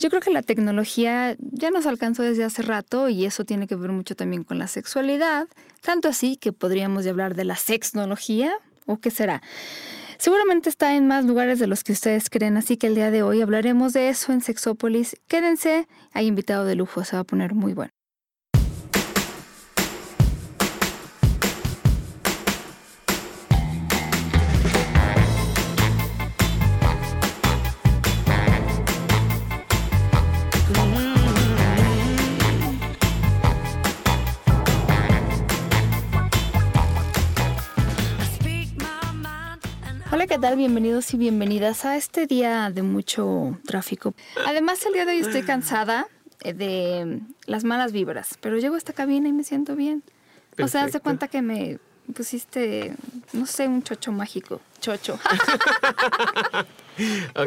Yo creo que la tecnología ya nos alcanzó desde hace rato y eso tiene que ver mucho también con la sexualidad, tanto así que podríamos hablar de la sexnología, o qué será. Seguramente está en más lugares de los que ustedes creen, así que el día de hoy hablaremos de eso en Sexópolis. Quédense, hay invitado de lujo, se va a poner muy bueno. Tal? Bienvenidos y bienvenidas a este día de mucho tráfico. Además, el día de hoy estoy cansada eh, de las malas vibras, pero llego a esta cabina y me siento bien. O sea, haz de cuenta que me pusiste, no sé, un chocho mágico. Chocho.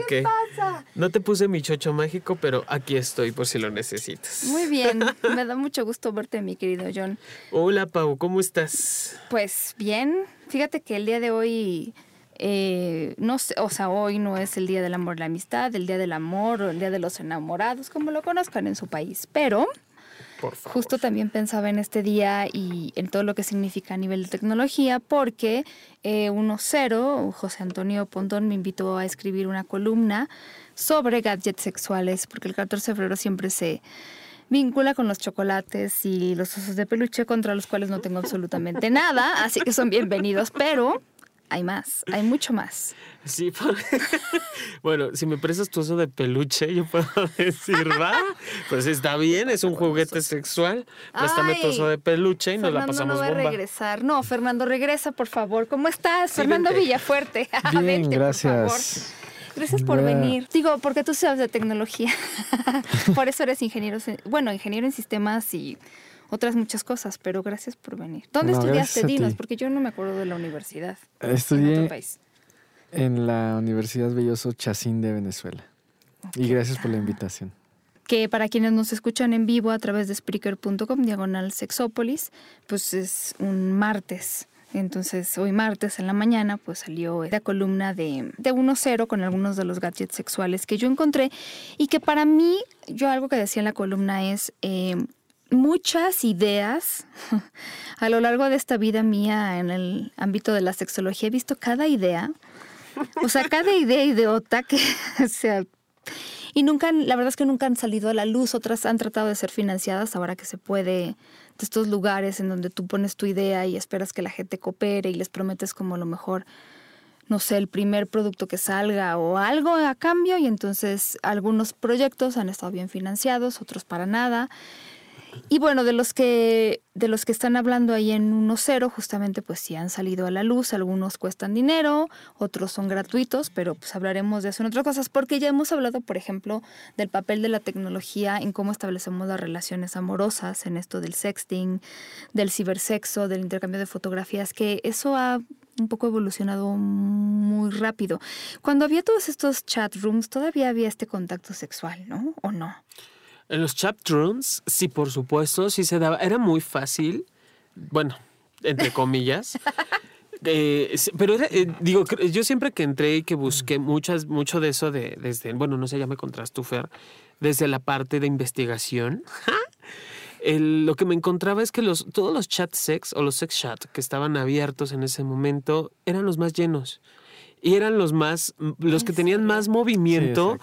¿Qué pasa? No te puse mi chocho mágico, pero aquí estoy por si lo necesitas. Muy bien, me da mucho gusto verte, mi querido John. Hola, Pau, ¿cómo estás? Pues bien, fíjate que el día de hoy eh, no sé, o sea, hoy no es el Día del Amor y la Amistad, el Día del Amor o el Día de los Enamorados, como lo conozcan en su país, pero justo también pensaba en este día y en todo lo que significa a nivel de tecnología, porque eh, 1.0, José Antonio Pontón, me invitó a escribir una columna sobre gadgets sexuales, porque el 14 de febrero siempre se vincula con los chocolates y los osos de peluche contra los cuales no tengo absolutamente nada, así que son bienvenidos, pero hay más, hay mucho más. Sí, bueno, si me prestas tu oso de peluche, yo puedo decir, va, pues está bien, es un juguete sexual. Préstame tu oso de peluche y nos la pasamos no va a regresar. No, Fernando, regresa, por favor. ¿Cómo estás? Fernando Villafuerte. Bien, gracias. Gracias por venir. Digo, porque tú sabes de tecnología. por eso eres ingeniero, bueno, ingeniero en sistemas y otras muchas cosas, pero gracias por venir. ¿Dónde estudiaste, Dinos? Porque yo no me acuerdo de la universidad. Estudié en, país. en la Universidad Belloso Chacín de Venezuela. y gracias por la invitación. Que para quienes nos escuchan en vivo a través de Spreaker.com, diagonal Sexópolis, pues es un martes. Entonces, hoy martes en la mañana, pues salió la columna de, de 1.0 con algunos de los gadgets sexuales que yo encontré y que para mí, yo algo que decía en la columna es, eh, muchas ideas a lo largo de esta vida mía en el ámbito de la sexología. He visto cada idea, o sea, cada idea idiota que sea... Y nunca, la verdad es que nunca han salido a la luz, otras han tratado de ser financiadas ahora que se puede, de estos lugares en donde tú pones tu idea y esperas que la gente coopere y les prometes como lo mejor, no sé, el primer producto que salga o algo a cambio y entonces algunos proyectos han estado bien financiados, otros para nada. Y bueno, de los que de los que están hablando ahí en 1.0, justamente pues sí han salido a la luz, algunos cuestan dinero, otros son gratuitos, pero pues hablaremos de eso en otras cosas, porque ya hemos hablado, por ejemplo, del papel de la tecnología en cómo establecemos las relaciones amorosas, en esto del sexting, del cibersexo, del intercambio de fotografías, que eso ha un poco evolucionado muy rápido. Cuando había todos estos chat rooms, todavía había este contacto sexual, ¿no? ¿O no? En los chat rooms, sí, por supuesto, sí se daba. Era muy fácil, bueno, entre comillas. Eh, pero eh, digo, yo siempre que entré y que busqué muchas, mucho de eso de, desde, bueno, no sé, ya me contraste, Fer, desde la parte de investigación. lo que me encontraba es que los, todos los chat sex o los sex chat que estaban abiertos en ese momento eran los más llenos y eran los más, los que tenían más movimiento,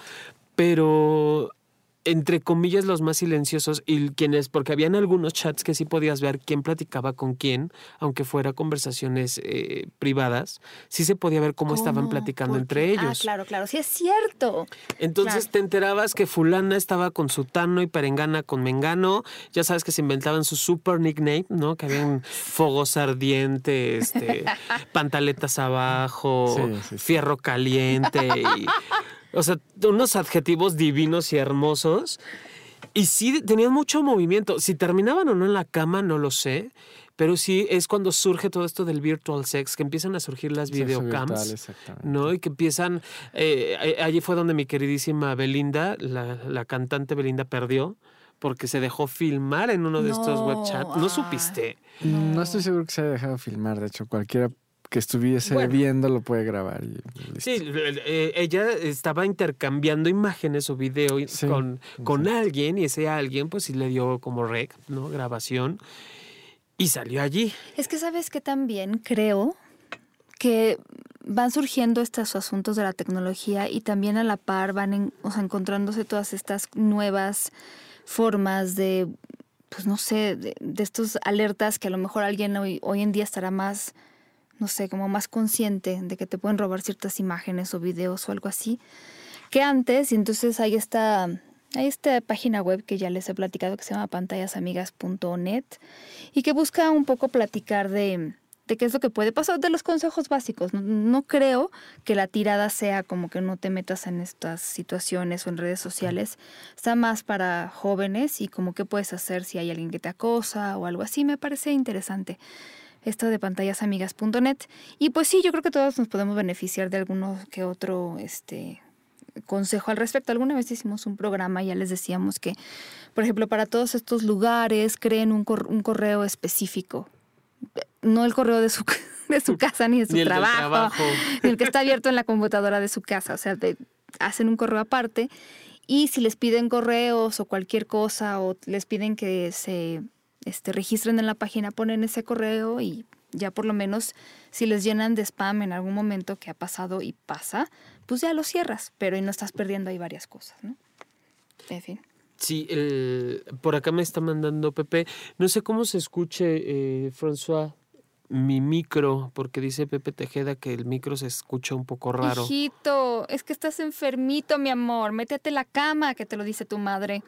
pero entre comillas, los más silenciosos y quienes, porque habían algunos chats que sí podías ver quién platicaba con quién, aunque fuera conversaciones eh, privadas, sí se podía ver cómo, estaban platicando entre ah, ellos. Ah, claro, claro, sí es cierto. Entonces te enterabas que fulana estaba con sutano y perengana con mengano, ya sabes que se inventaban su super nickname, ¿no? Que habían fogos ardientes, este, pantaletas abajo, fierro caliente y o sea, unos adjetivos divinos y hermosos. Y sí, tenían mucho movimiento. Si terminaban o no en la cama, no lo sé. Pero sí es cuando surge todo esto del virtual sex, que empiezan a surgir las videocams. ¿No? Y que empiezan. Eh, allí fue donde mi queridísima Belinda, la, cantante Belinda, perdió porque se dejó filmar en uno de estos web chats. ¿No supiste? No. no estoy seguro que se haya dejado filmar. De hecho, cualquiera que estuviese Bueno. viendo lo puede grabar. y. Sí, eh, ella estaba intercambiando imágenes o video Sí, con, con alguien y ese alguien pues sí le dio como rec, ¿no? Grabación y salió allí. Es que sabes que también creo que van surgiendo estos asuntos de la tecnología y también a la par van en- o sea, encontrándose todas estas nuevas formas de, pues no sé, de, de estos alertas que a lo mejor alguien hoy, hoy en día estará más, no sé, como más consciente de que te pueden robar ciertas imágenes o videos o algo así que antes. Y entonces hay esta, hay esta página web que ya les he platicado que se llama pantallasamigas.net y que busca un poco platicar de, de qué es lo que puede pasar, de los consejos básicos. No, no creo que la tirada sea como que no te metas en estas situaciones o en redes sociales. Está más para jóvenes y como qué puedes hacer si hay alguien que te acosa o algo así. Me parece interesante esto de pantallasamigas.net. Y pues sí, yo creo que todos nos podemos beneficiar de alguno que otro este consejo al respecto. Alguna vez hicimos un programa y ya les decíamos que, por ejemplo, para todos estos lugares creen un, cor- un correo específico. No el correo de su, de su casa ni de su Ni trabajo, trabajo. ni el que está abierto en la computadora de su casa. O sea, de- hacen un correo aparte y si les piden correos o cualquier cosa o les piden que se este, registren en la página, ponen ese correo y ya por lo menos si les llenan de spam en algún momento que ha pasado y pasa, pues ya lo cierras, pero y no estás perdiendo ahí varias cosas, ¿no? En fin. Sí, el- por acá me está mandando Pepe. No sé cómo se escuche, eh, François, mi micro, porque dice Pepe Tejeda que el micro se escucha un poco raro. Hijito, es que estás enfermito, mi amor. Métete a la cama, que te lo dice tu madre.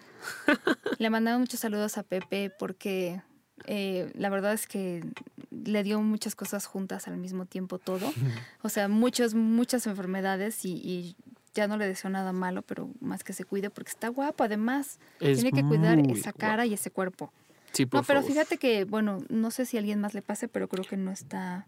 le mandamos muchos saludos a Pepe porque eh, la verdad es que le dio muchas cosas juntas al mismo tiempo todo. O sea, muchas, muchas enfermedades y, y ya no le deseo nada malo, pero más que se cuide porque está guapo además. Es Tiene que cuidar esa cara y ese cuerpo. Sí, por No, pero fíjate que, bueno, no sé si a alguien más le pase, pero creo que no está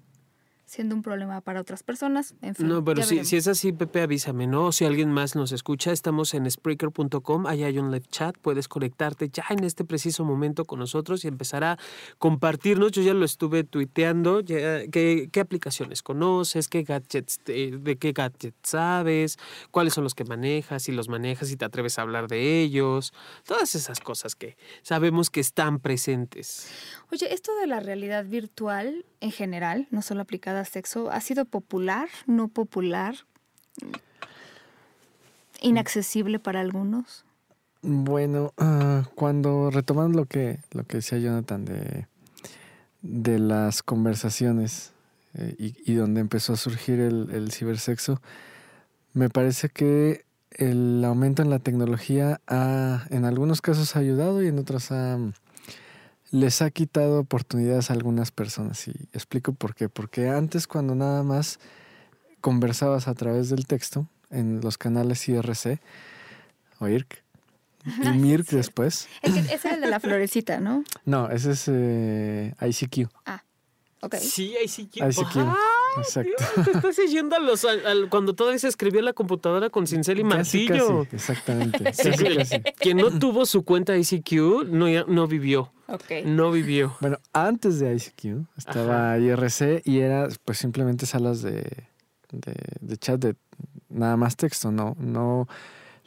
siendo un problema para otras personas. En fin. No, pero si, si es así, Pepe, avísame, ¿no? Si alguien más nos escucha, estamos en Spreaker.com, ahí hay un live chat, puedes conectarte ya en este preciso momento con nosotros y empezar a compartirnos. Yo ya lo estuve tuiteando, ya, ¿qué, qué aplicaciones conoces? ¿Qué gadgets, te- de qué gadgets sabes? ¿Cuáles son los que manejas? Si los manejas y te atreves a hablar de ellos. Todas esas cosas que sabemos que están presentes. Oye, esto de la realidad virtual en general, no solo aplicada sexo, ¿ha sido popular, no popular, inaccesible para algunos? Bueno, ah, cuando retomando lo que, lo que decía Jonathan de, de las conversaciones eh, y, donde empezó a surgir el, el cibersexo, me parece que el aumento en la tecnología ha, en algunos casos ha ayudado y en otros ha, les ha quitado oportunidades a algunas personas. Y explico por qué. Porque antes cuando nada más conversabas a través del texto en los canales IRC o IRC y Ay, MIRC sí. después. Es que ese era el de la florecita, ¿no? No, ese es eh, ICQ. Ok. Sí, ICQ. ¡Ah! Exacto. Dios, te estás yendo a los, al- cuando todavía se escribía en la computadora con cincel y Casi, martillo. casi, exactamente. Sí, casi, casi. Quien no tuvo su cuenta ICQ no, ya- no vivió. Ok. No vivió. Bueno, antes de ICQ estaba IRC y era pues simplemente salas de, de, de chat de nada más texto, no, no,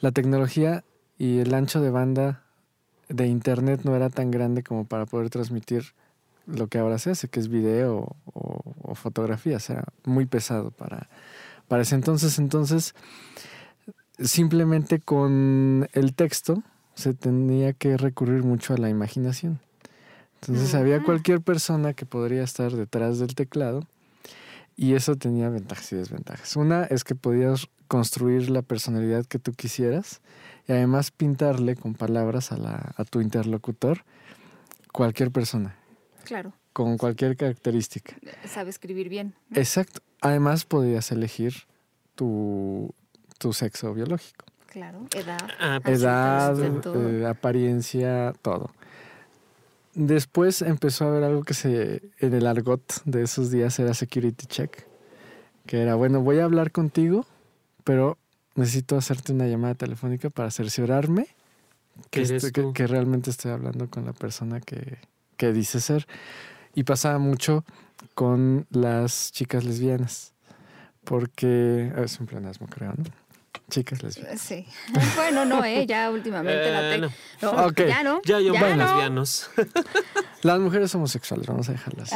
la tecnología y el ancho de banda de internet no era tan grande como para poder transmitir lo que ahora se hace, que es video o, o fotografía, o sea, muy pesado para, para ese entonces. Entonces, simplemente con el texto se tenía que recurrir mucho a la imaginación. Entonces había cualquier persona que podría estar detrás del teclado y eso tenía ventajas y desventajas. Una es que podías construir la personalidad que tú quisieras y además pintarle con palabras a, la, a tu interlocutor cualquier persona, Claro. con cualquier característica. Sabe escribir bien. ¿no? Exacto. Además podías elegir tu, tu sexo biológico. Claro. Edad. Ah, pues, Edad, todo. eh, apariencia, todo. Después empezó a haber algo que se en el argot de esos días era security check, que era, bueno, voy a hablar contigo, pero necesito hacerte una llamada telefónica para cerciorarme que, Que estoy- que realmente estoy hablando con la persona que, que dice ser. Y pasaba mucho con las chicas lesbianas. Porque ah, es un pleonasmo, creo, ¿no? Chicas lesbianas. Sí. Bueno, no, ¿eh? Ya últimamente la Eh, te... no. Ya no. Ya yo ya van no. lesbianos. Las mujeres homosexuales, vamos a dejarlas.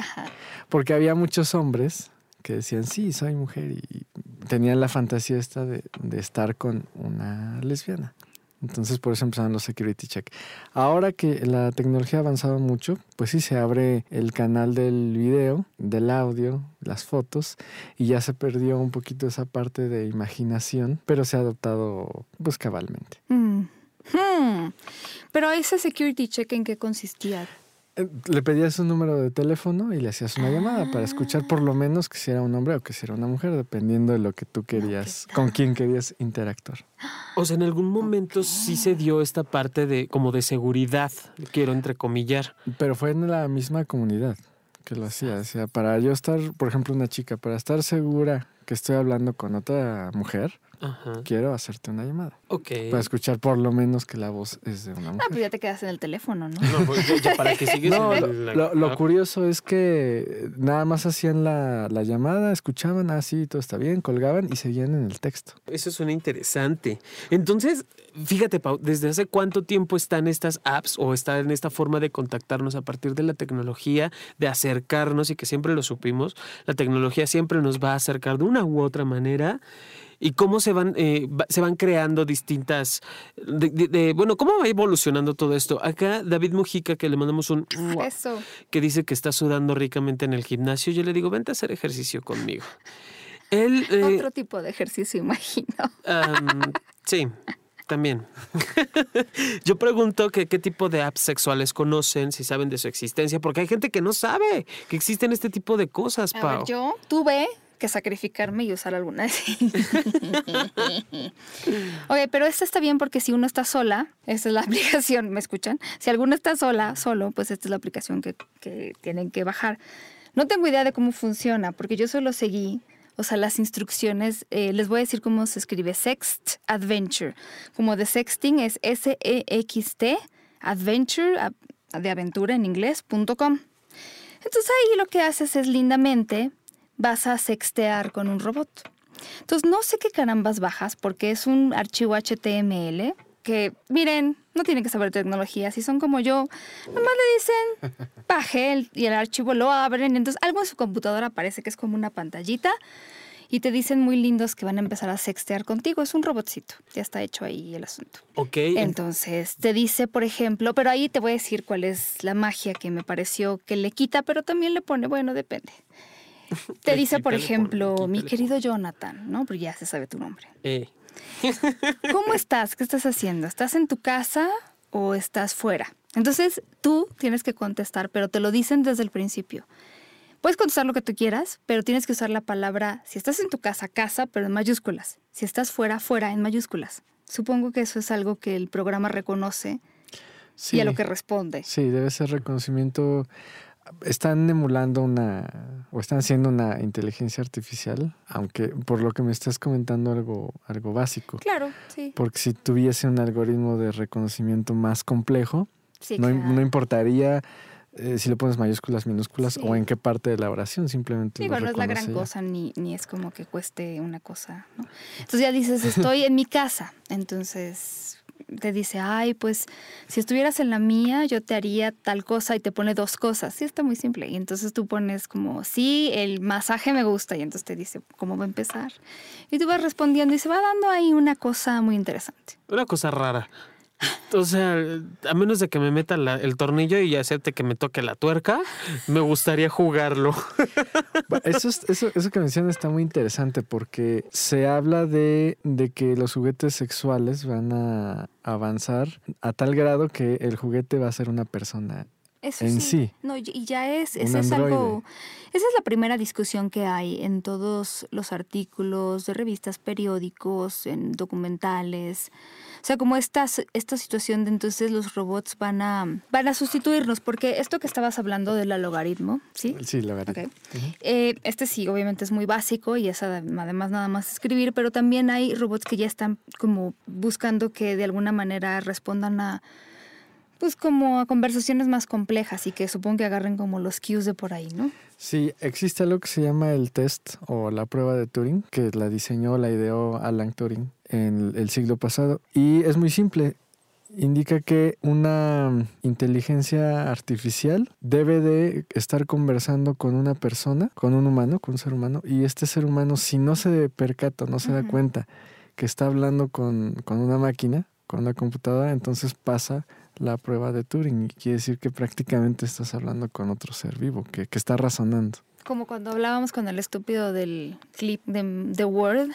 Porque había muchos hombres que decían, sí, soy mujer y tenían la fantasía esta de, de estar con una lesbiana. Entonces por eso empezaron los security check. Ahora que la tecnología ha avanzado mucho, pues sí se abre el canal del video, del audio, las fotos y ya se perdió un poquito esa parte de imaginación, pero se ha adoptado pues cabalmente. Mm. Hmm. Pero ese security check en qué consistía. Eh, Le pedías un número de teléfono y le hacías una llamada para escuchar por lo menos que si era un hombre o que si era una mujer, dependiendo de lo que tú querías, con quién querías interactuar. O sea, en algún momento sí se dio esta parte de como de seguridad, quiero entrecomillar. Pero fue en la misma comunidad que lo hacía. O sea, para yo estar, por ejemplo, una chica, para estar segura que estoy hablando con otra mujer, Ajá. quiero hacerte una llamada. Ok. Para escuchar por lo menos que la voz es de una Ah, mujer. pues ya te quedas en el teléfono, ¿no? No, pues ya, para que sigues No, en la- lo- lo ah, curioso es que nada más hacían la, la llamada, escuchaban, ah, sí, todo está bien, colgaban y seguían en el texto. Eso suena interesante. Entonces, fíjate, Pau, ¿desde hace cuánto tiempo están estas apps o está en esta forma de contactarnos a partir de la tecnología, de acercarnos y que siempre lo supimos? La tecnología siempre nos va a acercar de una u otra manera. ¿Y cómo se van, eh, va- se van creando distintas... de- de- de- bueno, ¿cómo va evolucionando todo esto? Acá David Mujica, que le mandamos un... Eso. que dice que está sudando ricamente en el gimnasio, yo le digo, vente a hacer ejercicio conmigo. Él... eh, Otro tipo de ejercicio, imagino. Sí, también. Yo pregunto que qué tipo de apps sexuales conocen, si saben de su existencia, porque hay gente que no sabe que existen este tipo de cosas, A Pau. ver, yo tuve que sacrificarme y usar algunas. ok, pero esta está bien porque si uno está sola, esta es la aplicación, ¿me escuchan? Si alguno está sola, solo, pues esta es la aplicación que, que tienen que bajar. No tengo idea de cómo funciona, porque yo solo seguí, o sea, las instrucciones, eh, les voy a decir cómo se escribe, Sext Adventure. Como de sexting es S-E-X-T, Adventure, de aventura en inglés, punto com. Entonces ahí lo que haces es lindamente vas a sextear con un robot. Entonces no sé qué carambas bajas porque es un archivo HTML que, miren, no tienen que saber tecnología. Si son como yo, nomás le dicen baje el- y el archivo lo abren. Entonces algo en su computadora parece que es como una pantallita y te dicen muy lindos que van a empezar a sextear contigo. Es un robotcito. Ya está hecho ahí el asunto. Ok, Entonces te dice, por ejemplo, pero ahí te voy a decir cuál es la magia que me pareció que le quita, pero también le pone, bueno, depende. Te dice, por ejemplo, mi querido Jonathan, ¿no? Porque ya se sabe tu nombre. eh, ¿Cómo estás? ¿Qué estás haciendo? ¿Estás en tu casa o estás fuera? Entonces tú tienes que contestar, pero te lo dicen desde el principio. Puedes contestar lo que tú quieras, pero tienes que usar la palabra, si estás en tu casa, casa, pero en mayúsculas. Si estás fuera, fuera, en mayúsculas. Supongo que eso es algo que el programa reconoce Sí, y a lo que responde. sí, debe ser reconocimiento. Están emulando una, o están haciendo una inteligencia artificial, aunque por lo que me estás comentando algo, algo básico. Claro, sí. Porque si tuviese un algoritmo de reconocimiento más complejo, sí no, claro. no importaría eh, si le pones mayúsculas, minúsculas Sí. o en qué parte de la oración, simplemente Digo, lo no es la gran ya. cosa, ni, ni es como que cueste una cosa, ¿no? Entonces ya dices, estoy en mi casa. Entonces te dice, ay, pues si estuvieras en la mía, yo te haría tal cosa y te pone dos cosas. Sí, está muy simple. Y entonces tú pones como, sí, el masaje me gusta. Y entonces te dice, ¿cómo va a empezar? Y tú vas respondiendo y se va dando ahí una cosa muy interesante. una cosa rara. O sea, a menos de que me meta el tornillo y acepte que me toque la tuerca, me gustaría jugarlo. Eso, es- eso, eso que mencionas está muy interesante porque se habla de, de que los juguetes sexuales van a avanzar a tal grado que el juguete va a ser una persona. Eso En sí. sí. No, y ya es, ese es algo, esa es la primera discusión que hay en todos los artículos de revistas, periódicos, en documentales. O sea, como esta, esta situación de entonces los robots van a, van a sustituirnos, porque esto que estabas hablando del logaritmo, ¿sí? Sí. Ok. Eh, este sí, obviamente es muy básico y es adem- además nada más escribir, pero también hay robots que ya están como buscando que de alguna manera respondan a pues como a conversaciones más complejas y que supongo que agarren como los cues de por ahí, ¿no? Sí, existe algo que se llama el test o la prueba de Turing, que la diseñó, la ideó Alan Turing en el siglo pasado. Y es muy simple. Indica que una inteligencia artificial debe de estar conversando con una persona, con un humano, con un ser humano, y este ser humano, si no se percata, no se da cuenta que está hablando con, con una máquina, con una computadora, entonces pasa la prueba de Turing y quiere decir que prácticamente estás hablando con otro ser vivo, que, que está razonando. Como cuando hablábamos con el estúpido del clip de The Word,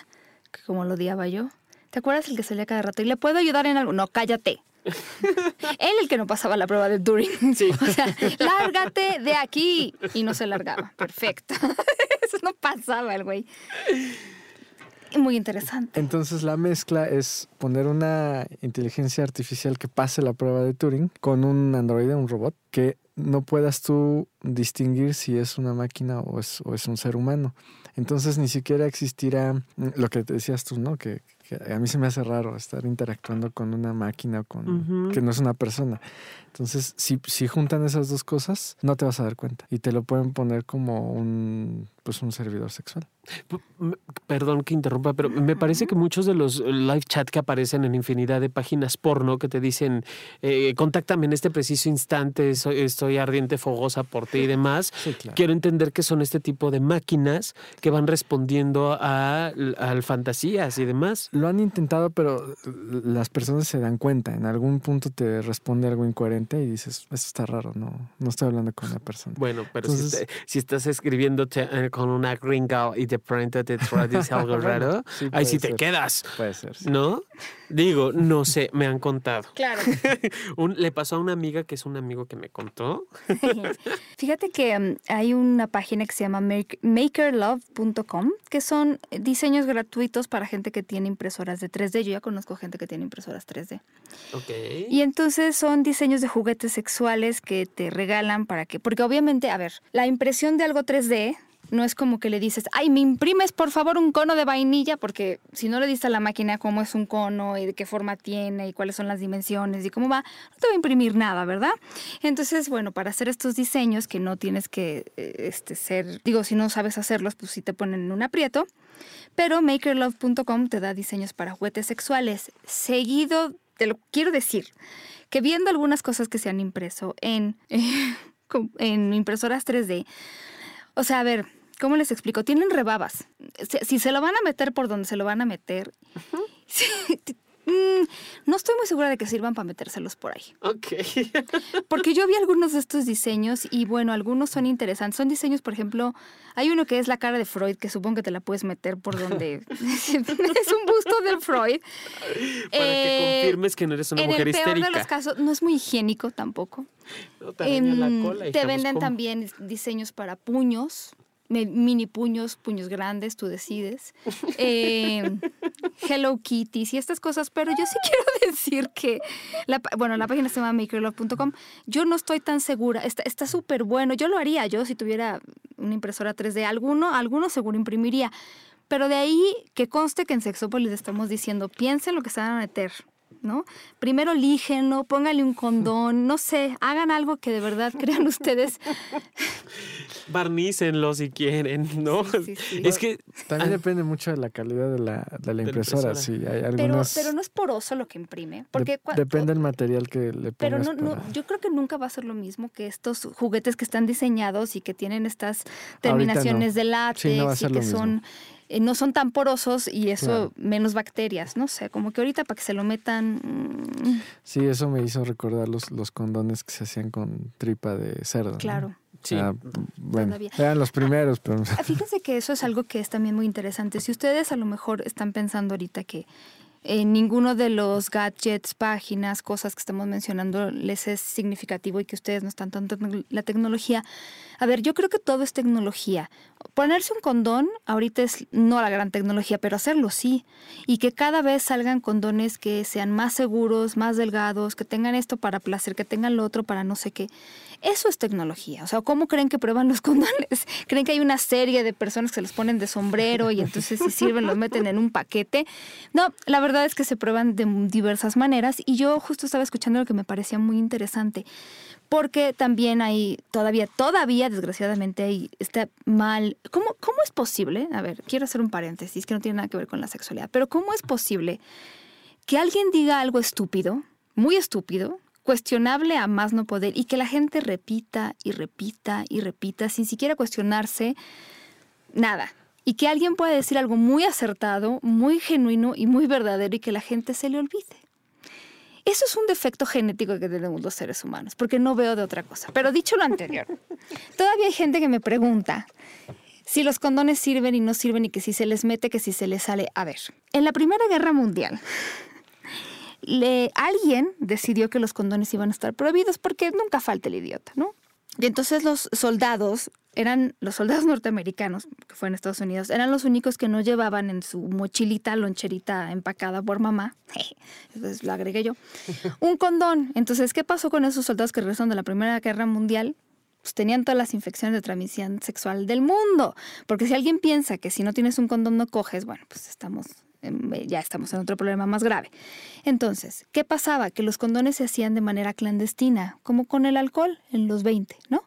que como lo odiaba yo. ¿Te acuerdas el que salía cada rato? ¿Y le puedo ayudar en algo? No, cállate. Él el que no pasaba la prueba de Turing. Sí. O sea, lárgate de aquí. Y no se largaba. Perfecto. Eso no pasaba el güey. Muy interesante. Entonces la mezcla es poner una inteligencia artificial que pase la prueba de Turing con un androide, un robot, que no puedas tú distinguir si es una máquina o es, o es un ser humano. Entonces ni siquiera existirá mm, lo que te decías tú, ¿no? Que, que a mí se me hace raro estar interactuando con una máquina o con, que no es una persona. Entonces, si, si juntan esas dos cosas, no te vas a dar cuenta. Y te lo pueden poner como un, pues un servidor sexual. Perdón que interrumpa, pero me parece que muchos de los live chat que aparecen en infinidad de páginas porno que te dicen, eh, contáctame en este preciso instante, soy- estoy ardiente, fogosa por ti y demás. Sí, claro. Quiero entender que son este tipo de máquinas que van respondiendo a, a fantasías y demás. Lo han intentado, pero las personas se dan cuenta. En algún punto te responde algo incoherente y dices, eso está raro, no, no estoy hablando con una persona. Bueno, pero si, Entonces- te- si estás escribiéndote eh, con una gringa y de pronto te dice algo raro, sí ahí sí te quedas, Puede ser. sí. ¿no? Digo, no sé, me han contado. Claro. Un- le pasó a una amiga que es un amigo que me contó. Fíjate que mm, hay una página que se llama make- makerlove.com, que son diseños gratuitos para gente que tiene impresoras de 3D. Yo ya conozco gente que tiene impresoras 3D. Ok. Y entonces son diseños de juguetes sexuales que te regalan para que, porque obviamente, a ver, la impresión de algo 3D no es como que le dices, ay, me imprimes por favor un cono de vainilla, porque si no le diste a la máquina cómo es un cono y de qué forma tiene y cuáles son las dimensiones y cómo va, no te va a imprimir nada, ¿verdad? Entonces, bueno, para hacer estos diseños que no tienes que eh, este, ser, digo, si no sabes hacerlos, pues sí te ponen en un aprieto. Pero makerlove.com te da diseños para juguetes sexuales. Seguido, te lo quiero decir, que viendo algunas cosas que se han impreso en, en impresoras 3D, o sea, a ver, ¿cómo les explico? Tienen rebabas. Si, si se lo van a meter por donde se lo van a meter, mm, no estoy muy segura de que sirvan para metérselos por ahí. Ok. Porque yo vi algunos de estos diseños y bueno, algunos son interesantes. Son diseños, por ejemplo, hay uno que es la cara de Freud, que supongo que te la puedes meter por donde... es un busto de Freud. Para que Eh, confirmes que no eres una en mujer el peor histérica. de los casos, no es muy higiénico tampoco. No te araña la Em, cola, te venden ¿cómo? también diseños para puños, mini puños, puños grandes, tú decides. Em, Hello Kitties y estas cosas, pero yo sí quiero decir que, la, bueno, la página se llama makerlove.com, yo no estoy tan segura, está está súper bueno, yo lo haría yo si tuviera una impresora 3D, alguno, alguno seguro imprimiría, pero de ahí que conste que en Sexópolis estamos diciendo, piensen lo que se van a meter. ¿No? Primero lígenlo, póngale un condón, no sé, hagan algo que de verdad crean ustedes. Barnícenlo si quieren, ¿no? Sí, sí, sí. Es que También Ah. depende mucho de la calidad de la, de la impresora. impresora. Sí, hay Pero, algunas. pero no es poroso lo que imprime. Porque de- depende del material que le pongas. Pero no, no, yo creo que nunca va a ser lo mismo que estos juguetes que están diseñados y que tienen estas terminaciones de látex Sí, no va a y ser que mismo. Eh, no son tan porosos y eso Claro. menos bacterias, no sé, como que ahorita para que se lo metan mm, Sí, eso me hizo recordar los, los condones que se hacían con tripa de cerdo. ¿no? claro. sí. Ah, bueno, Todavía. eran los primeros, pero Ah, Fíjense que eso es algo que es también muy interesante. Si ustedes a lo mejor están pensando ahorita que en ninguno de los gadgets, páginas, cosas que estamos mencionando les es significativo y que ustedes no están tanto en la tecnología. A ver, yo creo que todo es tecnología. Ponerse un condón ahorita es no la gran tecnología, pero hacerlo sí. Y que cada vez salgan condones que sean más seguros, más delgados, que tengan esto para placer, que tengan lo otro para no sé qué. Eso es tecnología. O sea, ¿cómo creen que prueban los condones? ¿Creen que hay una serie de personas que se los ponen de sombrero y entonces si sirven los meten en un paquete? No, la verdad es que se prueban de diversas maneras y yo justo estaba escuchando lo que me parecía muy interesante porque también hay todavía, todavía desgraciadamente hay, está mal. ¿Cómo, ¿Cómo es posible? A ver, quiero hacer un paréntesis que no tiene nada que ver con la sexualidad, pero ¿cómo es posible que alguien diga algo estúpido, muy estúpido, cuestionable a más no poder y que la gente repita y repita y repita sin siquiera cuestionarse nada? Y que alguien pueda decir algo muy acertado, muy genuino y muy verdadero y que la gente se le olvide. Eso es un defecto genético que tenemos los seres humanos, porque no veo de otra cosa. Pero dicho lo anterior, todavía hay gente que me pregunta si los condones sirven y no sirven y que si se les mete, que si se les sale. A ver, en la Primera Guerra Mundial, le, alguien decidió que los condones iban a estar prohibidos porque nunca falta el idiota, ¿no? Y entonces los soldados eran los soldados norteamericanos, que fue en Estados Unidos, eran los únicos que no llevaban en su mochilita, loncherita empacada por mamá, entonces lo agregué yo, un condón. Entonces, ¿qué pasó con esos soldados que regresaron de la Primera Guerra Mundial? Pues tenían todas las infecciones de transmisión sexual del mundo. Porque si alguien piensa que si no tienes un condón no coges, bueno, pues estamos ya estamos en otro problema más grave. Entonces, ¿qué pasaba? Que los condones se hacían de manera clandestina, como con el alcohol en los 20, ¿no?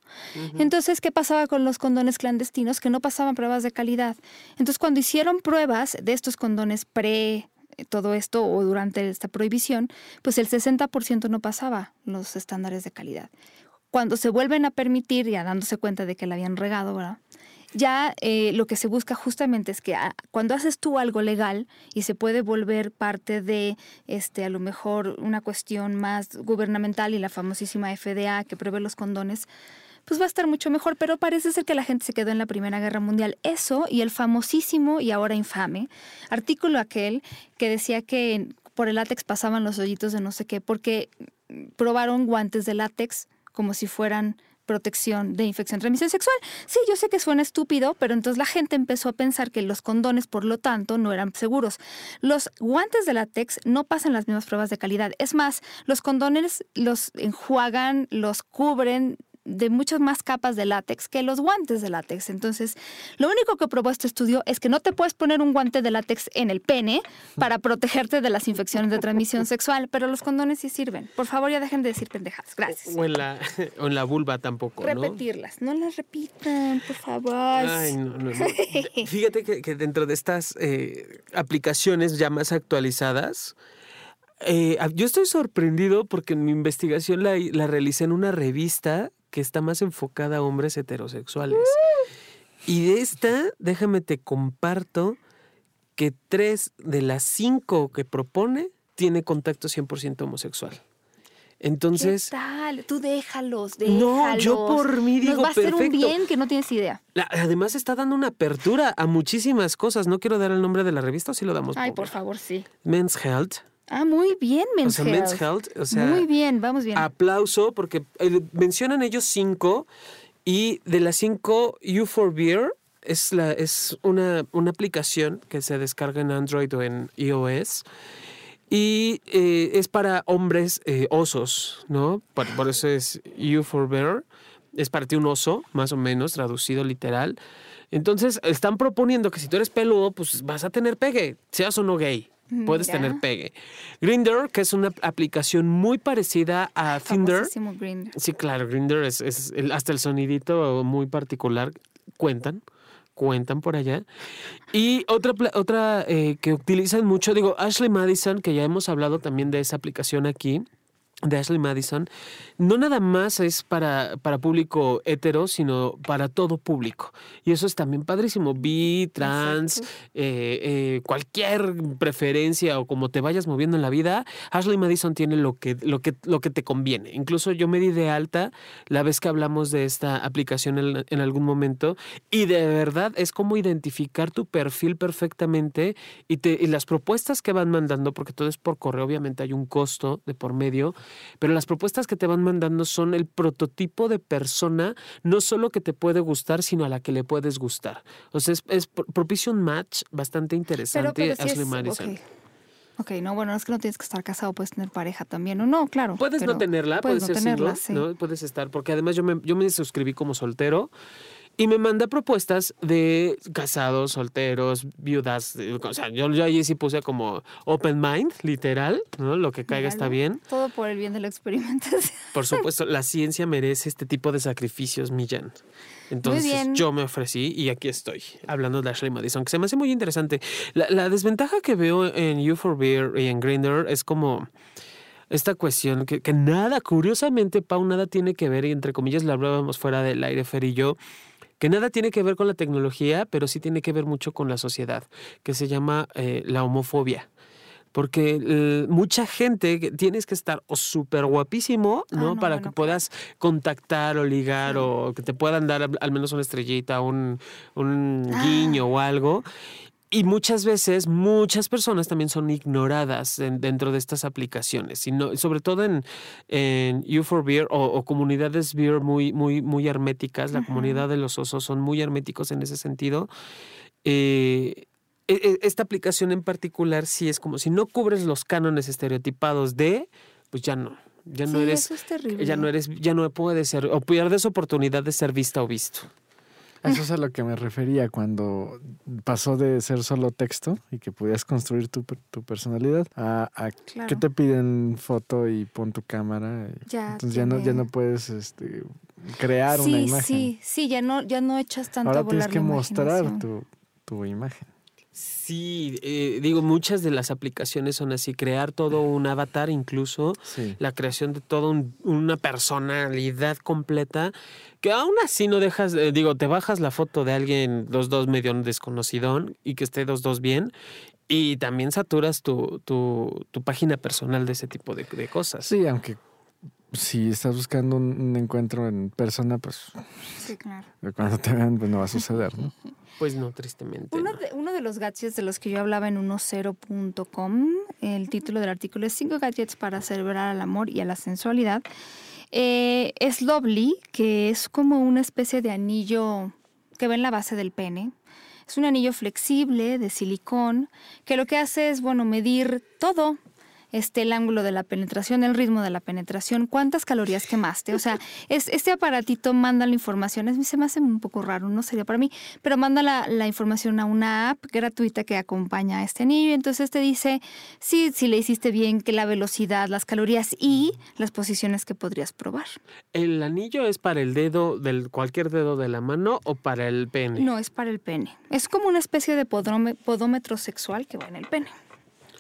Entonces, ¿qué pasaba con los condones clandestinos? Que no pasaban pruebas de calidad. Entonces, cuando hicieron pruebas de estos condones pre eh, todo esto o durante esta prohibición, pues el 60% no pasaba los estándares de calidad. Cuando se vuelven a permitir, ya dándose cuenta de que la habían regado, ¿verdad? Ya eh, lo que se busca justamente es que ah, cuando haces tú algo legal y se puede volver parte de, este, a lo mejor, una cuestión más gubernamental y la famosísima FDA que prevé los condones, pues va a estar mucho mejor, pero parece ser que la gente se quedó en la Primera Guerra Mundial. Eso y el famosísimo y ahora infame artículo aquel que decía que por el látex pasaban los hoyitos de no sé qué, porque probaron guantes de látex como si fueran protección de infección de transmisión sexual. Sí, yo sé que suena estúpido, pero entonces la gente empezó a pensar que los condones, por lo tanto, no eran seguros. Los guantes de látex no pasan las mismas pruebas de calidad. Es más, los condones los enjuagan, los cubren de muchas más capas de látex que los guantes de látex. Entonces, lo único que probó este estudio es que no te puedes poner un guante de látex en el pene para protegerte de las infecciones de transmisión sexual, pero los condones sí sirven. Por favor, ya dejen de decir pendejadas. Gracias. O en la, o en la vulva tampoco, Repetirlas. No las repitan, por favor. Ay, no, no, Fíjate que, dentro de estas eh, aplicaciones ya más actualizadas, eh, yo estoy sorprendido porque mi investigación la, la realicé en una revista que está más enfocada a hombres heterosexuales. Y de esta, déjame te comparto que tres de las cinco que propone tiene contacto 100% homosexual. Entonces. ¿Qué tal? Tú déjalos, déjalos. No, yo por mí digo, Nos va a hacer un bien que no tienes idea. además está dando una apertura a muchísimas cosas. No quiero dar el nombre de la revista, sí lo damos. Ay, por favor, sí. Men's Health. Ah, muy bien, Men's, o sea, Men's Health. O sea, muy bien, vamos bien. Aplauso, porque eh, mencionan ellos cinco, y de las cinco, U4 Beer es, la, es una, una aplicación que se descarga en Android o en iOS. Y eh, es para hombres eh, osos, ¿no? Por, eso es U4 Bear. Es para ti un oso, más o menos, traducido literal. Entonces, están proponiendo que si tú eres peludo, pues vas a tener pegue, seas o no gay puedes tener pegue. Grinder, que es una aplicación muy parecida a Tinder. Sí, claro, Grinder es, hasta el sonidito muy particular. Cuentan, cuentan por allá. Y otra, otra eh, que utilizan mucho, digo, Ashley Madison, que ya hemos hablado también de esa aplicación aquí de Ashley Madison, no nada más es para, para público hetero, sino para todo público. Y eso es también padrísimo. Bi, trans, eh, eh, cualquier preferencia o como te vayas moviendo en la vida, Ashley Madison tiene lo que, lo que, lo que te conviene. Incluso yo me di de alta la vez que hablamos de esta aplicación en, algún momento y de verdad es como identificar tu perfil perfectamente y, te, y las propuestas que van mandando, porque todo es por correo, obviamente hay un costo de por medio pero las propuestas que te van mandando son el prototipo de persona, no solo que te puede gustar, sino a la que le puedes gustar. O sea, es, propicio un match bastante interesante, Ashley Madison. Ok, no, bueno, es que no tienes que estar casado, puedes tener pareja también, o no, claro. Puedes no tenerla, puedes, ser tenerla, ¿no? Puedes estar, porque además yo me, yo me suscribí como soltero Y me manda propuestas de casados, solteros, viudas. eh, O sea, yo, yo allí sí puse como open mind, literal, ¿no? Lo que caiga está bien. Todo por el bien de la experimentación. Por supuesto, la ciencia merece este tipo de sacrificios, Millán. Entonces yo me ofrecí y aquí estoy, hablando de Ashley Madison, que se me hace muy interesante. La, la desventaja que veo en You for Beer y en Grindr es como esta cuestión que, que nada, curiosamente, Pau, nada tiene que ver, y entre comillas lo hablábamos fuera del aire, Fer y yo, que nada tiene que ver con la tecnología, pero sí tiene que ver mucho con la sociedad, que se llama eh, la homofobia. Porque eh, mucha gente, tienes que estar o súper guapísimo, Ah, ¿no? Para bueno, que puedas contactar o ligar Sí. o que te puedan dar al- al menos una estrellita, un, un Ah. guiño o algo. Y muchas veces, muchas personas también son ignoradas en- dentro de estas aplicaciones, y no- sobre todo en, en You for Beer o, o comunidades beer muy, muy, muy herméticas. La comunidad de los osos son muy herméticos en ese sentido. Eh, e- e- esta aplicación en particular sí es como si no cubres los cánones estereotipados de, pues ya no, ya no sí, eres, eso es terrible. ya no eres, ya no puedes ser, o pierdes oportunidad de ser vista o visto. Eso es a lo que me refería cuando pasó de ser solo texto y que podías construir tu, tu personalidad a, a Claro. que te piden foto y pon tu cámara. Ya entonces ya no, ya no puedes este, crear sí, una imagen. Sí, sí, ya no, ya no echas tanto Ahora a volar tienes que mostrar tu, tu imagen. Sí, eh, digo, muchas de las aplicaciones son así, crear todo un avatar incluso, Sí. la creación de toda un- una personalidad completa, que aún así no dejas, eh, digo, te bajas la foto de alguien, los dos medio desconocidón, y que esté los dos bien, y también saturas tu, tu, tu página personal de ese tipo de, de cosas. Sí, aunque si estás buscando un, un encuentro en persona, pues Sí, claro. cuando te vean, pues no va a suceder, ¿no? Pues no, tristemente. Uno no. de, uno de los gadgets de los que yo hablaba en 10.com, el título del artículo es 5 gadgets para celebrar al amor y a la sensualidad, eh, es Lovely, que es como una especie de anillo que va en la base del pene. Es un anillo flexible de silicón que lo que hace es, bueno, medir todo. Este, el ángulo de la penetración, el ritmo de la penetración, cuántas calorías quemaste. O sea, es, este aparatito manda la información. Es, se me hace un poco raro, no sería para mí, pero manda la, la información a una app gratuita que acompaña a este anillo. Entonces te dice si, si le hiciste bien, que la velocidad, las calorías y las posiciones que podrías probar. ¿El anillo es para el dedo, del cualquier dedo de la mano o para el pene? No, es para el pene. Es como una especie de podómetro sexual que va en el pene.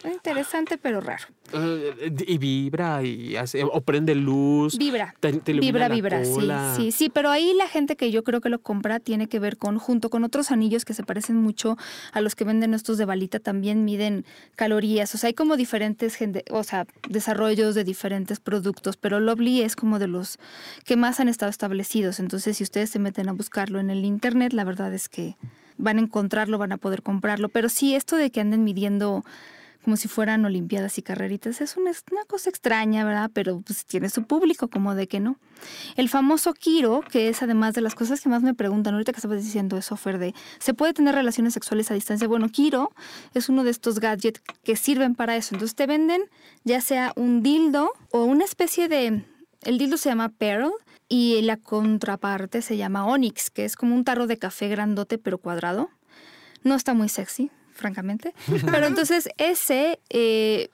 Es interesante, pero raro. Eh, y vibra y hace, o prende luz. Vibra. te- te ilumina Vibra, vibra, sí, sí, sí, pero ahí la gente que yo creo que lo compra tiene que ver con, junto con otros anillos que se parecen mucho a los que venden estos de balita, también miden calorías, o sea, hay como diferentes, gente, o sea, desarrollos de diferentes productos, pero Lovely es como de los que más han estado establecidos, entonces si ustedes se meten a buscarlo en el internet, la verdad es que van a encontrarlo, van a poder comprarlo, pero sí, esto de que anden midiendo como si fueran olimpiadas y carreritas. Es una, cosa extraña, ¿verdad? Pero pues tiene su público, como de que no. El famoso Kiro, que es además de las cosas que más me preguntan, ahorita que estabas diciendo eso, Fer, de ¿se puede tener relaciones sexuales a distancia? Bueno, Kiro es uno de estos gadgets que sirven para eso. Entonces te venden ya sea un dildo o una especie de... El dildo se llama Pearl y la contraparte se llama Onyx, que es como un tarro de café grandote pero cuadrado. No está muy sexy, francamente. Pero entonces ese eh,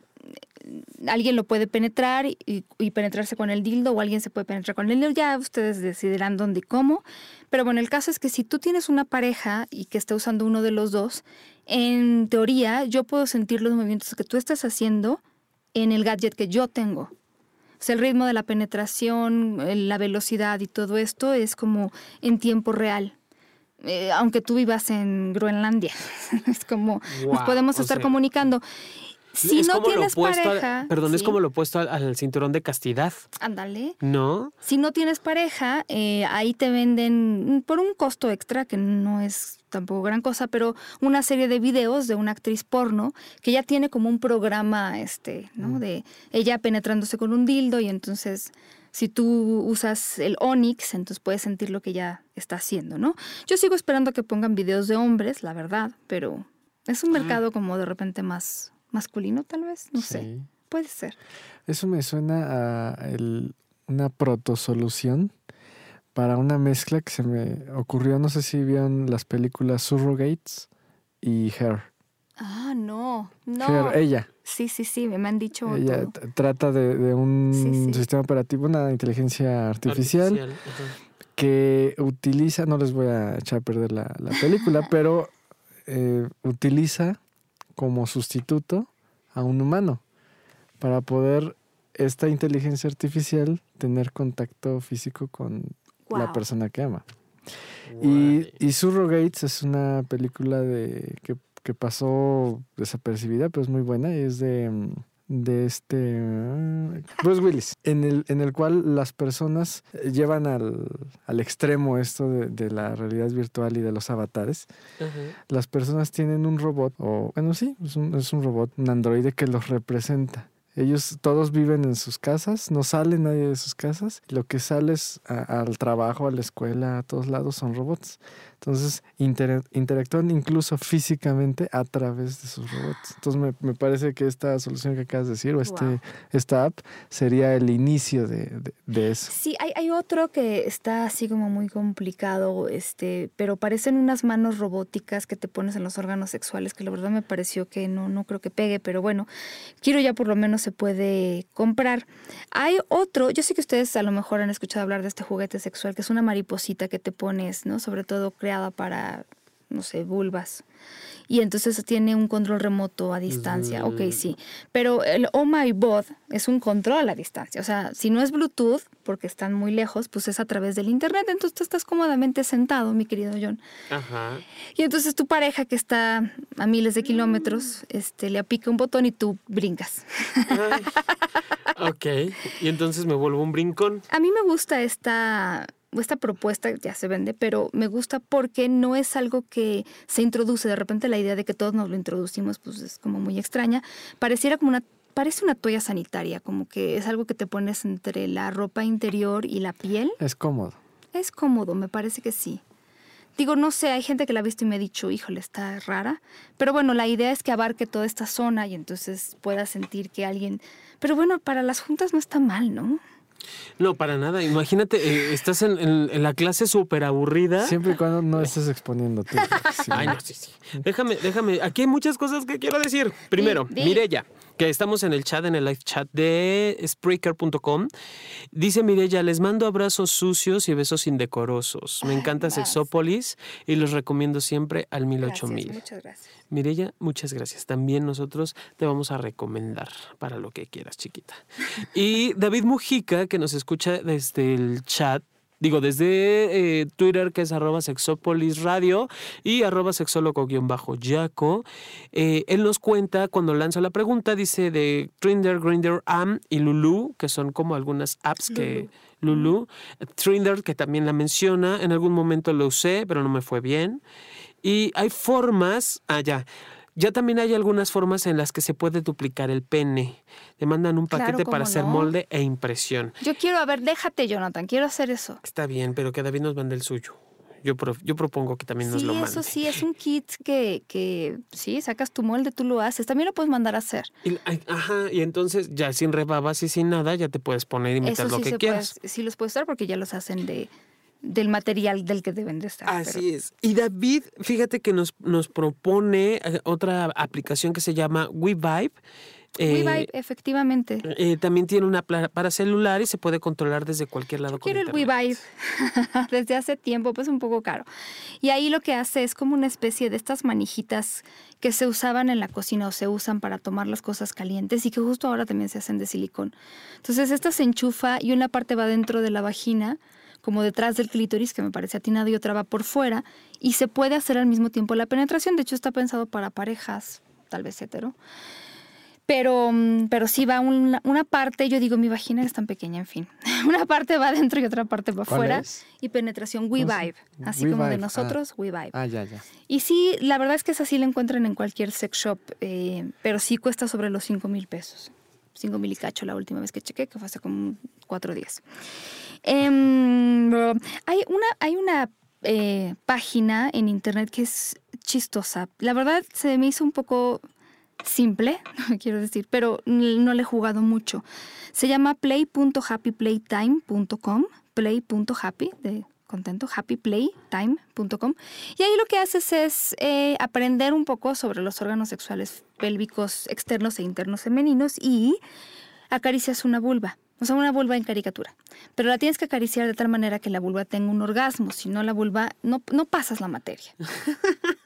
alguien lo puede penetrar y, penetrarse con el dildo o alguien se puede penetrar con el dildo. Ya ustedes decidirán dónde y cómo. Pero bueno, el caso es que si tú tienes una pareja y que está usando uno de los dos, en teoría yo puedo sentir los movimientos que tú estás haciendo en el gadget que yo tengo. O sea, el ritmo de la penetración, la velocidad y todo esto es como en tiempo real. Eh, aunque tú vivas en Groenlandia. es como nos podemos estar sea, comunicando. Si Es no como tienes pareja. perdón, es como lo opuesto al, al cinturón de castidad, Ándale. ¿no? Si no tienes pareja, eh, ahí te venden mm, por un costo extra, que no es tampoco gran cosa, pero una serie de videos de una actriz porno que ya tiene como un programa, este, ¿no? De ella penetrándose con un dildo y entonces si tú usas el Onyx, entonces puedes sentir lo que ella está haciendo, ¿no? Yo sigo esperando que pongan videos de hombres, la verdad, pero es un mercado como de repente más masculino, tal vez, no sé. Puede ser. Eso me suena a el- una protosolución para una mezcla que se me ocurrió, no sé si vieron las películas Surrogates y Her. Ah, no, no. Her, ella. Sí, sí, sí, me han dicho. Ella todo. trata de, de un Sí, sí. sistema operativo, una inteligencia artificial, Artificial, que utiliza, no les voy a echar a perder la, la película, pero eh, utiliza como sustituto a un humano para poder esta inteligencia artificial tener contacto físico con la persona que ama. Y, y Surrogates es una película de que, que pasó desapercibida, pero es muy buena. y Es de, mm, de este ah, Bruce Willis, en el, en el cual las personas eh, llevan al, al extremo esto de, de la realidad virtual y de los avatares. Las personas tienen un robot, o bueno, sí, es un, es un robot, un androide que los representa. Ellos todos viven en sus casas, no sale nadie de sus casas. Lo que sale es a- al trabajo, a la escuela, a todos lados son robots. Entonces inter- interactúan incluso físicamente a través de sus robots. Entonces me, me parece que esta solución que acabas de decir o este, Wow. esta app sería el inicio de, de- de eso. Sí, hay, hay otro que está así como muy complicado, este, pero parecen unas manos robóticas que te pones en los órganos sexuales, que la verdad me pareció que no, no creo que pegue, pero bueno, quiero ya por lo menos se puede comprar. Hay otro, yo sé que ustedes a lo mejor han escuchado hablar de este juguete sexual, que es una mariposita que te pones, ¿no? Sobre todo creada para, no sé, vulvas. Y entonces tiene un control remoto a distancia. Ok, sí. Pero el Oh My Bod es un control a distancia. O sea, si no es Bluetooth, porque están muy lejos, pues es a través del Internet. Entonces tú estás cómodamente sentado, mi querido John. Ajá. Y entonces tu pareja que está a miles de kilómetros, este, le apica un botón y tú brincas. Ay. ok. Y entonces me vuelvo un brincón. A mí me gusta esta, esta propuesta, ya se vende, pero me gusta porque no es algo que se introduce. De repente la idea de que todos nos lo introducimos, pues es como muy extraña. Pareciera como una, parece una toalla sanitaria, como que es algo que te pones entre la ropa interior y la piel. Es cómodo. Es cómodo, me parece que sí. Digo, no sé, hay gente que la ha visto y me ha dicho, híjole, está rara. Pero bueno, la idea es que abarque toda esta zona y entonces pueda sentir que alguien... Pero bueno, para las juntas no está mal, ¿no? No, para nada. Imagínate, eh, estás en, en- en la clase súper aburrida. Siempre y cuando no estés exponiéndote. Sí. Ay, no, sí, sí. Déjame, déjame. Aquí hay muchas cosas que quiero decir. Primero, Di, di. Mirella, que estamos en el chat, en el live chat de Spreaker.com. Dice Mirella, les mando abrazos sucios y besos indecorosos. Me encanta. Sexópolis y los recomiendo siempre al Gracias, 108000. muchas gracias. Mirella, muchas gracias. También nosotros te vamos a recomendar para lo que quieras, chiquita. Y David Mujica, que nos escucha desde el chat, digo, desde eh, Twitter, que es arroba sexópolis radio y arroba sexólogo-yaco, eh, él nos cuenta cuando lanza la pregunta, dice de Trinder, Grinder, Am y Lulu, que son como algunas apps que... Lulu, Trinder, que también la menciona, en algún momento lo usé, pero no me fue bien. Y hay formas, ah, ya. También hay algunas formas en las que se puede duplicar el pene. Te mandan un paquete ¿cómo para hacer no? molde e impresión. Yo quiero, a ver, déjate, Jonathan, quiero hacer eso. Está bien, pero que David nos mande el suyo. Yo, pro- yo propongo que también nos Sí, lo mande. eso sí, es un kit que, que, sí, sacas tu molde, tú lo haces. También lo puedes mandar a hacer. Y- ajá, y entonces ya sin rebabas y sin nada, ya te puedes poner y meter Eso lo sí que se quieras. puede, sí los puedes usar porque ya los hacen de del material del que deben de estar. pero- Así es. Y David, fíjate que nos, nos propone eh, otra aplicación que se llama WeVibe. Eh, WeVibe, efectivamente. eh, también tiene una para celular y se puede controlar desde cualquier lado. Yo con quiero el. WeVibe desde hace tiempo, pues un poco caro. Y ahí lo que hace es como una especie de estas manijitas que se usaban en la cocina o se usan para tomar las cosas calientes y que justo ahora también se hacen de silicón. Entonces esta se enchufa y una parte va dentro de la vagina, como detrás del clítoris, que me parece atinado, y otra va por fuera, y se puede hacer al mismo tiempo la penetración. De hecho está pensado para parejas, tal vez hetero. Pero, mm, pero sí va una, una parte, yo digo, mi vagina es tan pequeña, en fin. Una parte va adentro y otra parte va ¿Cuál afuera. Y penetración WeVibe. Así como de ah. nosotros, WeVibe. Ah, ya, ya. Y sí, la verdad es que esa sí la encuentran en cualquier sex shop, eh, pero sí cuesta sobre los 5 mil pesos. 5 mil y cacho la última vez que chequé, que fue hace como cuatro días. Em, hay una, hay una eh, página en internet que es chistosa. La verdad se me hizo un poco simple, quiero decir, pero no le he jugado mucho. Se llama play.happyplaytime.com happyplay.happy, de contento, happyplaytime.com. Y ahí lo que haces es eh, aprender un poco sobre los órganos sexuales pélvicos externos e internos femeninos y acaricias una vulva. O sea, una vulva en caricatura. Pero la tienes que acariciar de tal manera que la vulva tenga un orgasmo. Si no, la vulva, no, no pasas la materia.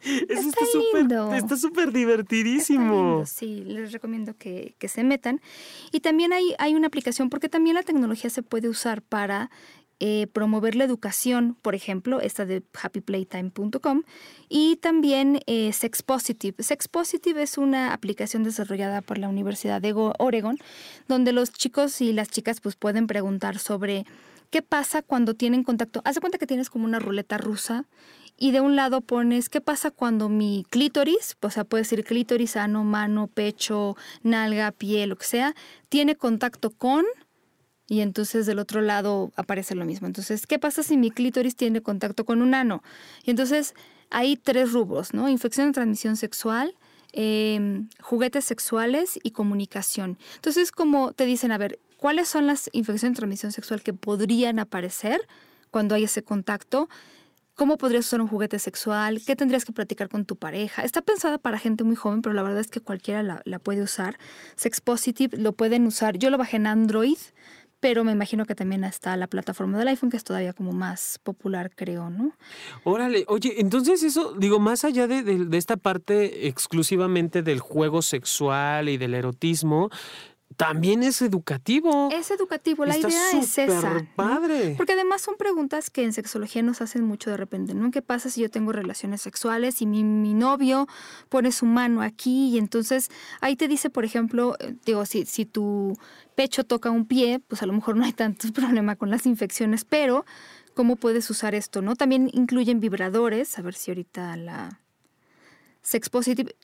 Eso Está súper- lindo. Está súper Está divertidísimo. lindo, sí, les recomiendo que, que se metan. Y también hay, hay una aplicación, porque también la tecnología se puede usar para eh, promover la educación, por ejemplo, esta de happyplaytime.com, y también eh, Sex Positive. Sex Positive es una aplicación desarrollada por la Universidad de Go- Oregon, donde los chicos y las chicas pues, pueden preguntar sobre qué pasa cuando tienen contacto. Haz de cuenta que tienes como una ruleta rusa y de un lado pones qué pasa cuando mi clítoris, o sea, puede ser clítoris, ano, mano, pecho, nalga, piel, lo que sea, tiene contacto con y entonces del otro lado aparece lo mismo. Entonces, ¿qué pasa si mi clítoris tiene contacto con un ano? Y entonces hay tres rubros, ¿no? Infección de transmisión sexual, eh, juguetes sexuales y comunicación. Entonces, como te dicen, a ver, ¿cuáles son las infecciones de transmisión sexual que podrían aparecer cuando hay ese contacto? ¿Cómo podrías usar un juguete sexual? ¿Qué tendrías que platicar con tu pareja? Está pensada para gente muy joven, pero la verdad es que cualquiera la, la puede usar. Sex Positive lo pueden usar. Yo lo bajé en Android, pero me imagino que también está la plataforma del iPhone, que es todavía como más popular, creo, ¿no? Órale, oye, entonces eso, digo, más allá de, esta parte exclusivamente del juego sexual y del erotismo, también es educativo. Es educativo, la Está idea es esa. padre. Porque además son preguntas que en sexología nos hacen mucho de repente, ¿no? ¿Qué pasa si yo tengo relaciones sexuales y mi, mi novio pone su mano aquí y entonces ahí te dice, por ejemplo, eh, digo, si, si tu pecho toca un pie, pues a lo mejor no hay tantos problemas con las infecciones, pero ¿cómo puedes usar esto, no? También incluyen vibradores, a ver si ahorita la Sex Positive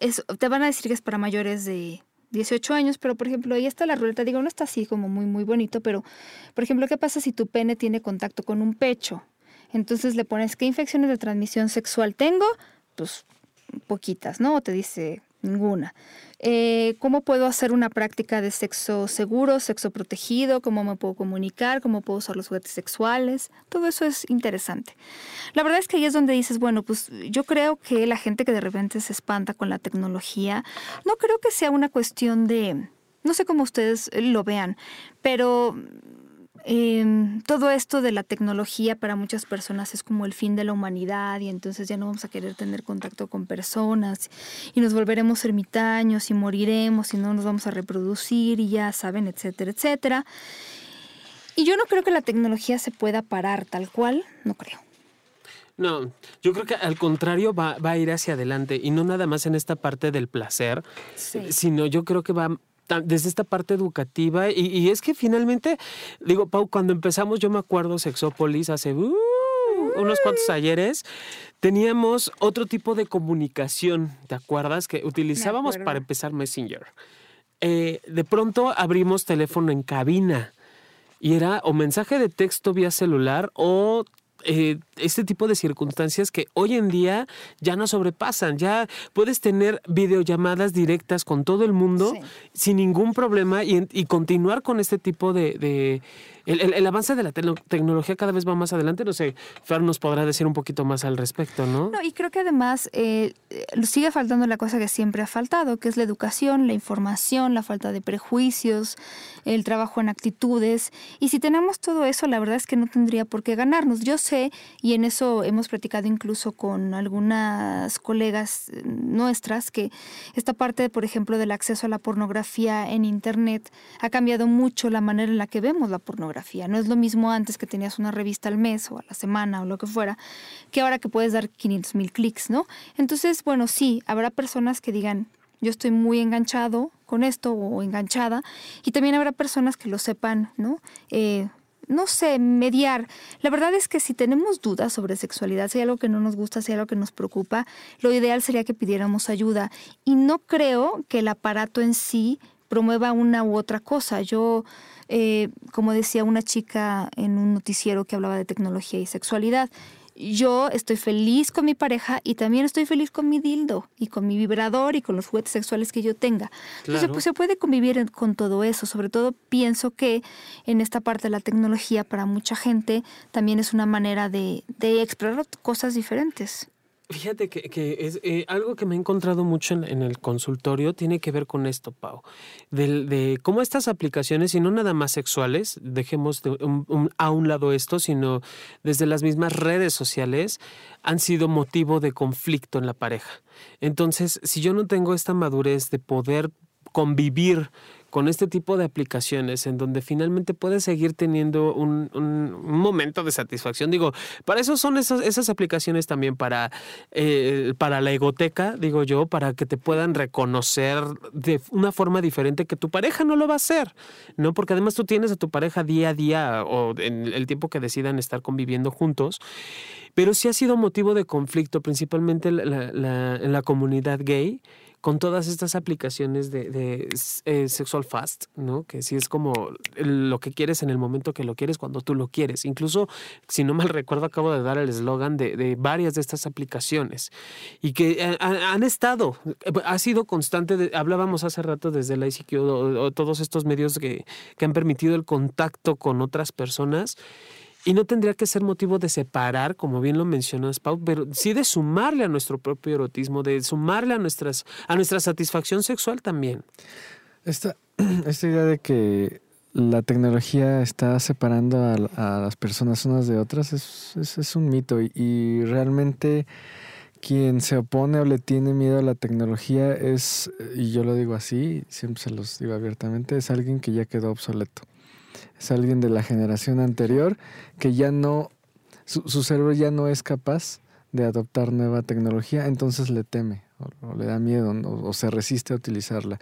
es- te van a decir que es para mayores de 18 años, pero por ejemplo, ahí está la ruleta, digo, no está así como muy, muy bonito, pero por ejemplo, ¿qué pasa si tu pene tiene contacto con un pecho? Entonces le pones, ¿qué infecciones de transmisión sexual tengo? Pues poquitas, ¿no? O te dice ninguna. Eh, ¿Cómo puedo hacer una práctica de sexo seguro, sexo protegido? ¿Cómo me puedo comunicar? ¿Cómo puedo usar los juguetes sexuales? Todo eso es interesante. La verdad es que ahí es donde dices, bueno, pues yo creo que la gente que de repente se espanta con la tecnología, no creo que sea una cuestión de, no sé cómo ustedes lo vean, pero eh, todo esto de la tecnología para muchas personas es como el fin de la humanidad y entonces ya no vamos a querer tener contacto con personas y nos volveremos ermitaños y moriremos y no nos vamos a reproducir y ya saben, etcétera, etcétera. Y yo no creo que la tecnología se pueda parar tal cual, no creo. No, yo creo que al contrario va, va a ir hacia adelante y no nada más en esta parte del placer, Sí. sino yo creo que va desde esta parte educativa y, y es que finalmente, digo, Pau, cuando empezamos, yo me acuerdo Sexópolis hace uh, unos cuantos ayeres, teníamos otro tipo de comunicación, ¿te acuerdas? Que utilizábamos para empezar Messenger. Eh, de pronto abrimos teléfono en cabina y era o mensaje de texto vía celular o eh, este tipo de circunstancias que hoy en día ya no sobrepasan. Ya puedes tener videollamadas directas con todo el mundo Sí. sin ningún problema y, y continuar con este tipo de... de- el, avance de la tecno- tecnología cada vez va más adelante. No sé, Fer nos podrá decir un poquito más al respecto, ¿no? No, y creo que además eh, sigue faltando la cosa que siempre ha faltado, que es la educación, la información, la falta de prejuicios, el trabajo en actitudes. Y si tenemos todo eso, la verdad es que no tendría por qué ganarnos. Yo sé, y en eso hemos platicado incluso con algunas colegas eh, nuestras, que esta parte, por ejemplo, del acceso a la pornografía en Internet ha cambiado mucho la manera en la que vemos la pornografía. No es lo mismo antes que tenías una revista al mes o a la semana o lo que fuera, que ahora que puedes dar 500 mil clics, ¿no? Entonces, bueno, sí, habrá personas que digan, yo estoy muy enganchado con esto o enganchada, y también habrá personas que lo sepan, ¿no? Eh, no sé, mediar. La verdad es que si tenemos dudas sobre sexualidad, si hay algo que no nos gusta, si hay algo que nos preocupa, lo ideal sería que pidiéramos ayuda. Y no creo que el aparato en sí promueva una u otra cosa. Yo, eh, como decía una chica en un noticiero que hablaba de tecnología y sexualidad, yo estoy feliz con mi pareja y también estoy feliz con mi dildo y con mi vibrador y con los juguetes sexuales que yo tenga. Entonces, pues se puede convivir con todo eso. Sobre todo pienso que en esta parte de la tecnología para mucha gente también es una manera de, de explorar cosas diferentes. Fíjate que, es eh, algo que me he encontrado mucho en, el consultorio tiene que ver con esto, Pau, de, cómo estas aplicaciones, y no nada más sexuales, dejemos a un lado esto, sino desde las mismas redes sociales, han sido motivo de conflicto en la pareja. Entonces, si yo no tengo esta madurez de poder convivir con este tipo de aplicaciones en donde finalmente puedes seguir teniendo un, momento de satisfacción. Digo, para eso son esas, aplicaciones también para, eh, para la egoteca, digo yo, para que te puedan reconocer de una forma diferente que tu pareja no lo va a hacer, ¿no? Porque además tú tienes a tu pareja día a día o en el tiempo que decidan estar conviviendo juntos pero sí ha sido motivo de conflicto, principalmente en la comunidad gay, con todas estas aplicaciones de, eh, sexual fast, ¿no? Que sí es como lo que quieres en el momento que lo quieres, cuando tú lo quieres. Incluso, si no mal recuerdo, acabo de dar el eslogan de, varias de estas aplicaciones y que eh, han estado, ha sido constante, hablábamos hace rato desde la ICQ o, todos estos medios que, que han permitido el contacto con otras personas y no tendría que ser motivo de separar, como bien lo mencionas, Pau, pero sí de sumarle a nuestro propio erotismo, de sumarle a, nuestras, a nuestra satisfacción sexual también. Esta, idea de que la tecnología está separando a, las personas unas de otras es, un mito y, realmente quien se opone o le tiene miedo a la tecnología es, y yo lo digo así, siempre se los digo abiertamente, es alguien que ya quedó obsoleto es alguien de la generación anterior que ya no, su, cerebro ya no es capaz de adoptar nueva tecnología, entonces le teme o, le da miedo o, se resiste a utilizarla.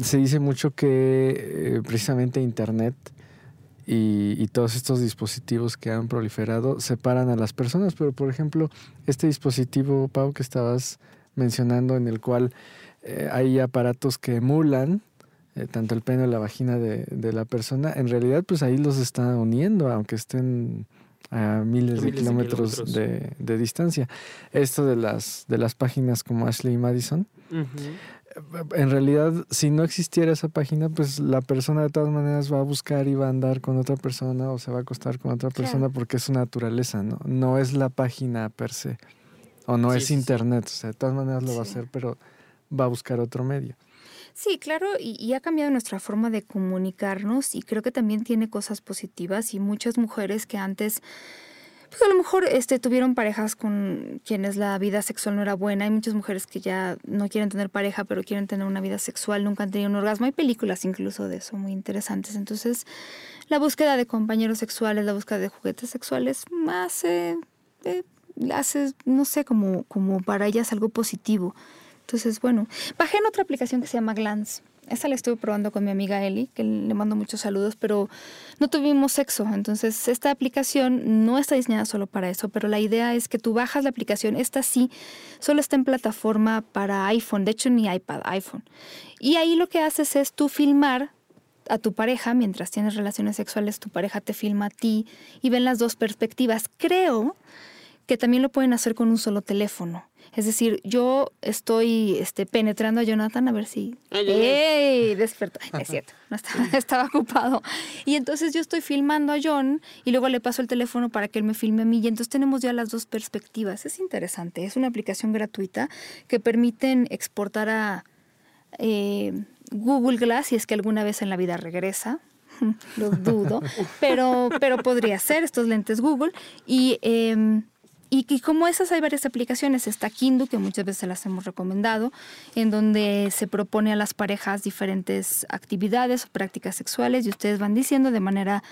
Se dice mucho que eh, precisamente Internet y, todos estos dispositivos que han proliferado separan a las personas, pero por ejemplo, este dispositivo, Pau, que estabas mencionando, en el cual eh, hay aparatos que emulan eh, tanto el pene o la vagina de, de, la persona, en realidad pues ahí los está uniendo, aunque estén a miles, de, kilómetros de, de, distancia. Esto de las, de las páginas como Ashley Madison, en realidad si no existiera esa página, pues la persona de todas maneras va a buscar y va a andar con otra persona o se va a acostar con otra persona porque es su naturaleza, ¿no? No es la página per se, o no es internet, o sea, de todas maneras lo va a hacer, pero va a buscar otro medio. Sí, claro, y, ha cambiado nuestra forma de comunicarnos y creo que también tiene cosas positivas y muchas mujeres que antes pues a lo mejor este, tuvieron parejas con quienes la vida sexual no era buena. Hay muchas mujeres que ya no quieren tener pareja, pero quieren tener una vida sexual, nunca han tenido un orgasmo. Hay películas incluso de eso muy interesantes. Entonces, la búsqueda de compañeros sexuales, la búsqueda de juguetes sexuales, más eh, eh, hace, no sé, como, como para ellas algo positivo. Entonces, bueno, bajé en otra aplicación que se llama Glance. Esa la estuve probando con mi amiga Eli, que le mando muchos saludos, pero no tuvimos sexo. Entonces, esta aplicación no está diseñada solo para eso, pero la idea es que tú bajas la aplicación. Esta sí, solo está en plataforma para iPhone, de hecho ni iPad, iPhone. Y ahí lo que haces es tú filmar a tu pareja, mientras tienes relaciones sexuales, tu pareja te filma a ti y ven las dos perspectivas. Creo que también lo pueden hacer con un solo teléfono. Es decir, yo estoy este, penetrando a Jonathan a ver si... ¡Ey! Despertó. Es cierto, no estaba, estaba, ocupado. Y entonces yo estoy filmando a John y luego le paso el teléfono para que él me filme a mí. Y entonces tenemos ya las dos perspectivas. Es interesante. Es una aplicación gratuita que permiten exportar a eh, Google Glass si es que alguna vez en la vida regresa. Lo dudo. Pero, pero podría ser estos lentes Google. Y... Em, y, como esas hay varias aplicaciones. Está Kindu, que muchas veces las hemos recomendado, en donde se propone a las parejas diferentes actividades o prácticas sexuales y ustedes van diciendo de manera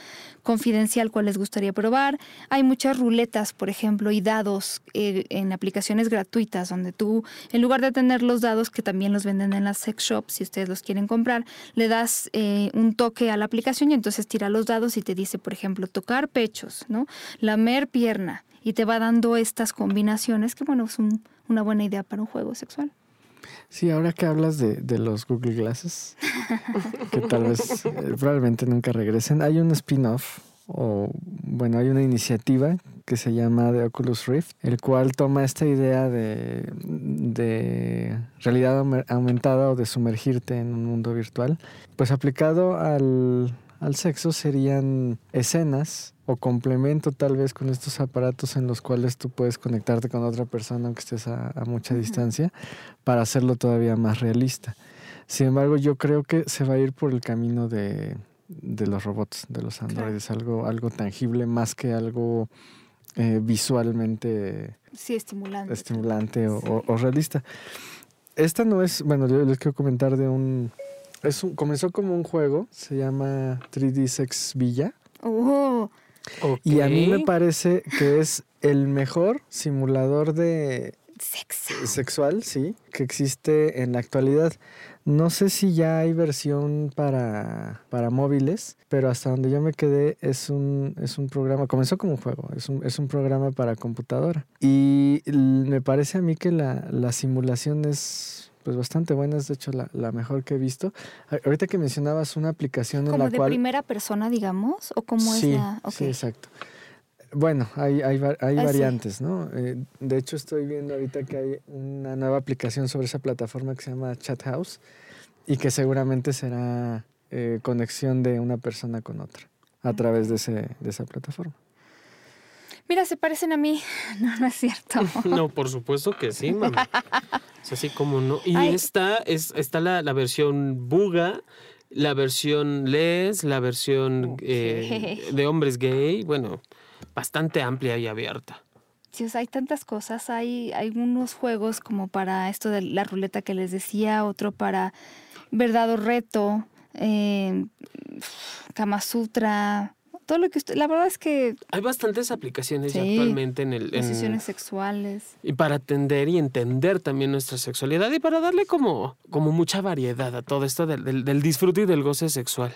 confidencial cuál les gustaría probar. Hay muchas ruletas, por ejemplo, y dados eh, en aplicaciones gratuitas, donde tú, en lugar de tener los dados que también los venden en las sex shops, si ustedes los quieren comprar, le das eh, un toque a la aplicación y entonces tira los dados y te dice, por ejemplo, tocar pechos, ¿no? Lamer pierna y te va dando estas combinaciones que, bueno, son una buena idea para un juego sexual. Sí, ahora que hablas de, de los Google Glasses, que tal vez eh, probablemente nunca regresen, hay un spin-off o, bueno, hay una iniciativa que se llama The Oculus Rift, el cual toma esta idea de, de realidad aumentada o de sumergirte en un mundo virtual, pues aplicado al, al sexo serían escenas o complemento tal vez con estos aparatos en los cuales tú puedes conectarte con otra persona aunque estés a, mucha distancia para hacerlo todavía más realista. Sin embargo, yo creo que se va a ir por el camino de, los robots, de los androides, algo, algo tangible más que algo eh, visualmente sí, estimulante, estimulante o, realista. Esta no es, bueno, yo les quiero comentar de un, es un, comenzó como un juego, se llama 3D Sex Villa. Oh. Y a mí me parece que es el mejor simulador de Sexo. sexual, sí, que existe en la actualidad. No sé si ya hay versión para, para móviles, pero hasta donde yo me quedé es un, es un programa, comenzó como un juego, es un, es un programa para computadora. Y me parece a mí que la, la simulación es pues bastante buena, es de hecho la, mejor que he visto. Ahorita que mencionabas una aplicación en la cual... ¿Como de primera persona, digamos? ¿O cómo es la...? Sí, exacto. Bueno, hay, hay, hay ah, variantes, ¿no? Eh, de hecho, estoy viendo ahorita que hay una nueva aplicación sobre esa plataforma que se llama Chat House y que seguramente será eh, conexión de una persona con otra a través de, ese, de esa plataforma. Mira, se parecen a mí. No, no es cierto. no, por supuesto que sí, mamá. Es así como no. Y esta es, está la, la, versión Buga, la versión Les, la versión eh, de hombres gay. Bueno, bastante amplia y abierta. Sí, hay tantas cosas. Hay, hay unos juegos como para esto de la ruleta que les decía, otro para verdad o reto, eh, Kama Sutra todo lo que usted, la verdad es que hay bastantes aplicaciones actualmente en el decisiones sexuales y para atender y entender también nuestra sexualidad y para darle como como mucha variedad a todo esto del, del, disfrute y del goce sexual.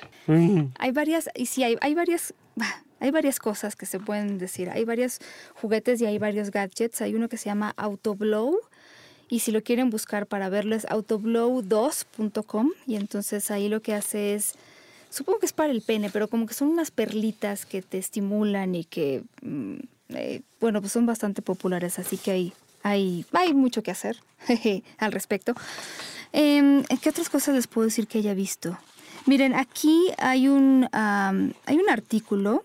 Hay varias y sí hay, hay varias hay varias cosas que se pueden decir. Hay varios juguetes y hay varios gadgets. Hay uno que se llama Autoblow y si lo quieren buscar para verlo es autoblow2.com y entonces ahí lo que hace es supongo que es para el pene, pero como que son unas perlitas que te estimulan y que, mm, eh, bueno, pues son bastante populares, así que hay, hay, hay mucho que hacer al respecto. Em, ¿Qué otras cosas les puedo decir que haya visto? Miren, aquí hay un, hay un artículo,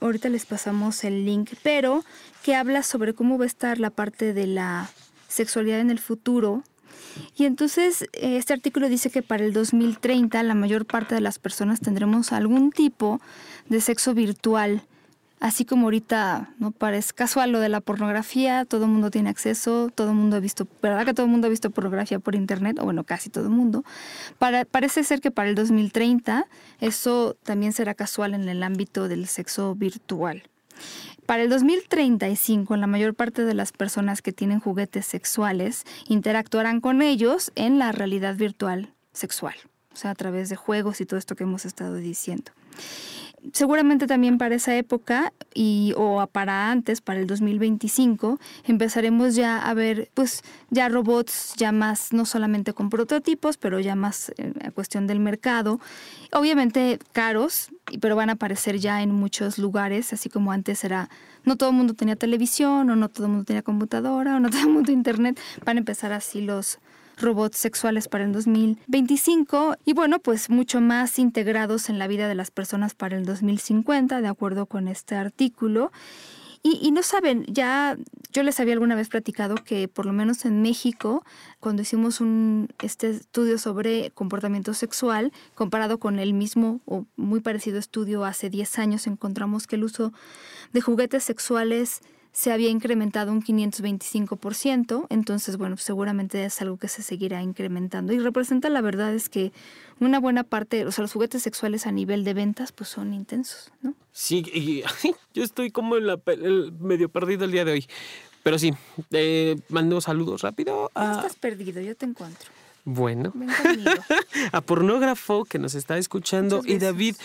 ahorita les pasamos el link, pero que habla sobre cómo va a estar la parte de la sexualidad en el futuro y entonces eh, este artículo dice que para el 2030 la mayor parte de las personas tendremos algún tipo de sexo virtual. Así como ahorita no parece casual lo de la pornografía, todo el mundo tiene acceso, todo el mundo ha visto, ¿verdad que todo el mundo ha visto pornografía por internet? O bueno, casi todo el mundo. Para, parece ser que para el 2030 eso también será casual en el ámbito del sexo virtual. Para el 2035, la mayor parte de las personas que tienen juguetes sexuales interactuarán con ellos en la realidad virtual sexual, o sea, a través de juegos y todo esto que hemos estado diciendo seguramente también para esa época y o para antes, para el 2025, empezaremos ya a ver pues ya robots ya más no solamente con prototipos, pero ya más eh, cuestión del mercado, obviamente caros, pero van a aparecer ya en muchos lugares, así como antes era no todo el mundo tenía televisión o no todo el mundo tenía computadora o no todo el mundo internet, van a empezar así los robots sexuales para el 2025 y bueno, pues mucho más integrados en la vida de las personas para el 2050, de acuerdo con este artículo. Y, no saben, ya yo les había alguna vez platicado que por lo menos en México, cuando hicimos un, este estudio sobre comportamiento sexual, comparado con el mismo o muy parecido estudio hace 10 años, encontramos que el uso de juguetes sexuales se había incrementado un 525%, entonces bueno, seguramente es algo que se seguirá incrementando y representa la verdad es que una buena parte, o sea, los juguetes sexuales a nivel de ventas pues son intensos, ¿no? Sí, y, yo estoy como en la, el medio perdido el día de hoy. Pero sí, eh, mando saludos rápido. No estás perdido, yo te encuentro. Bueno, a pornógrafo que nos está escuchando y David,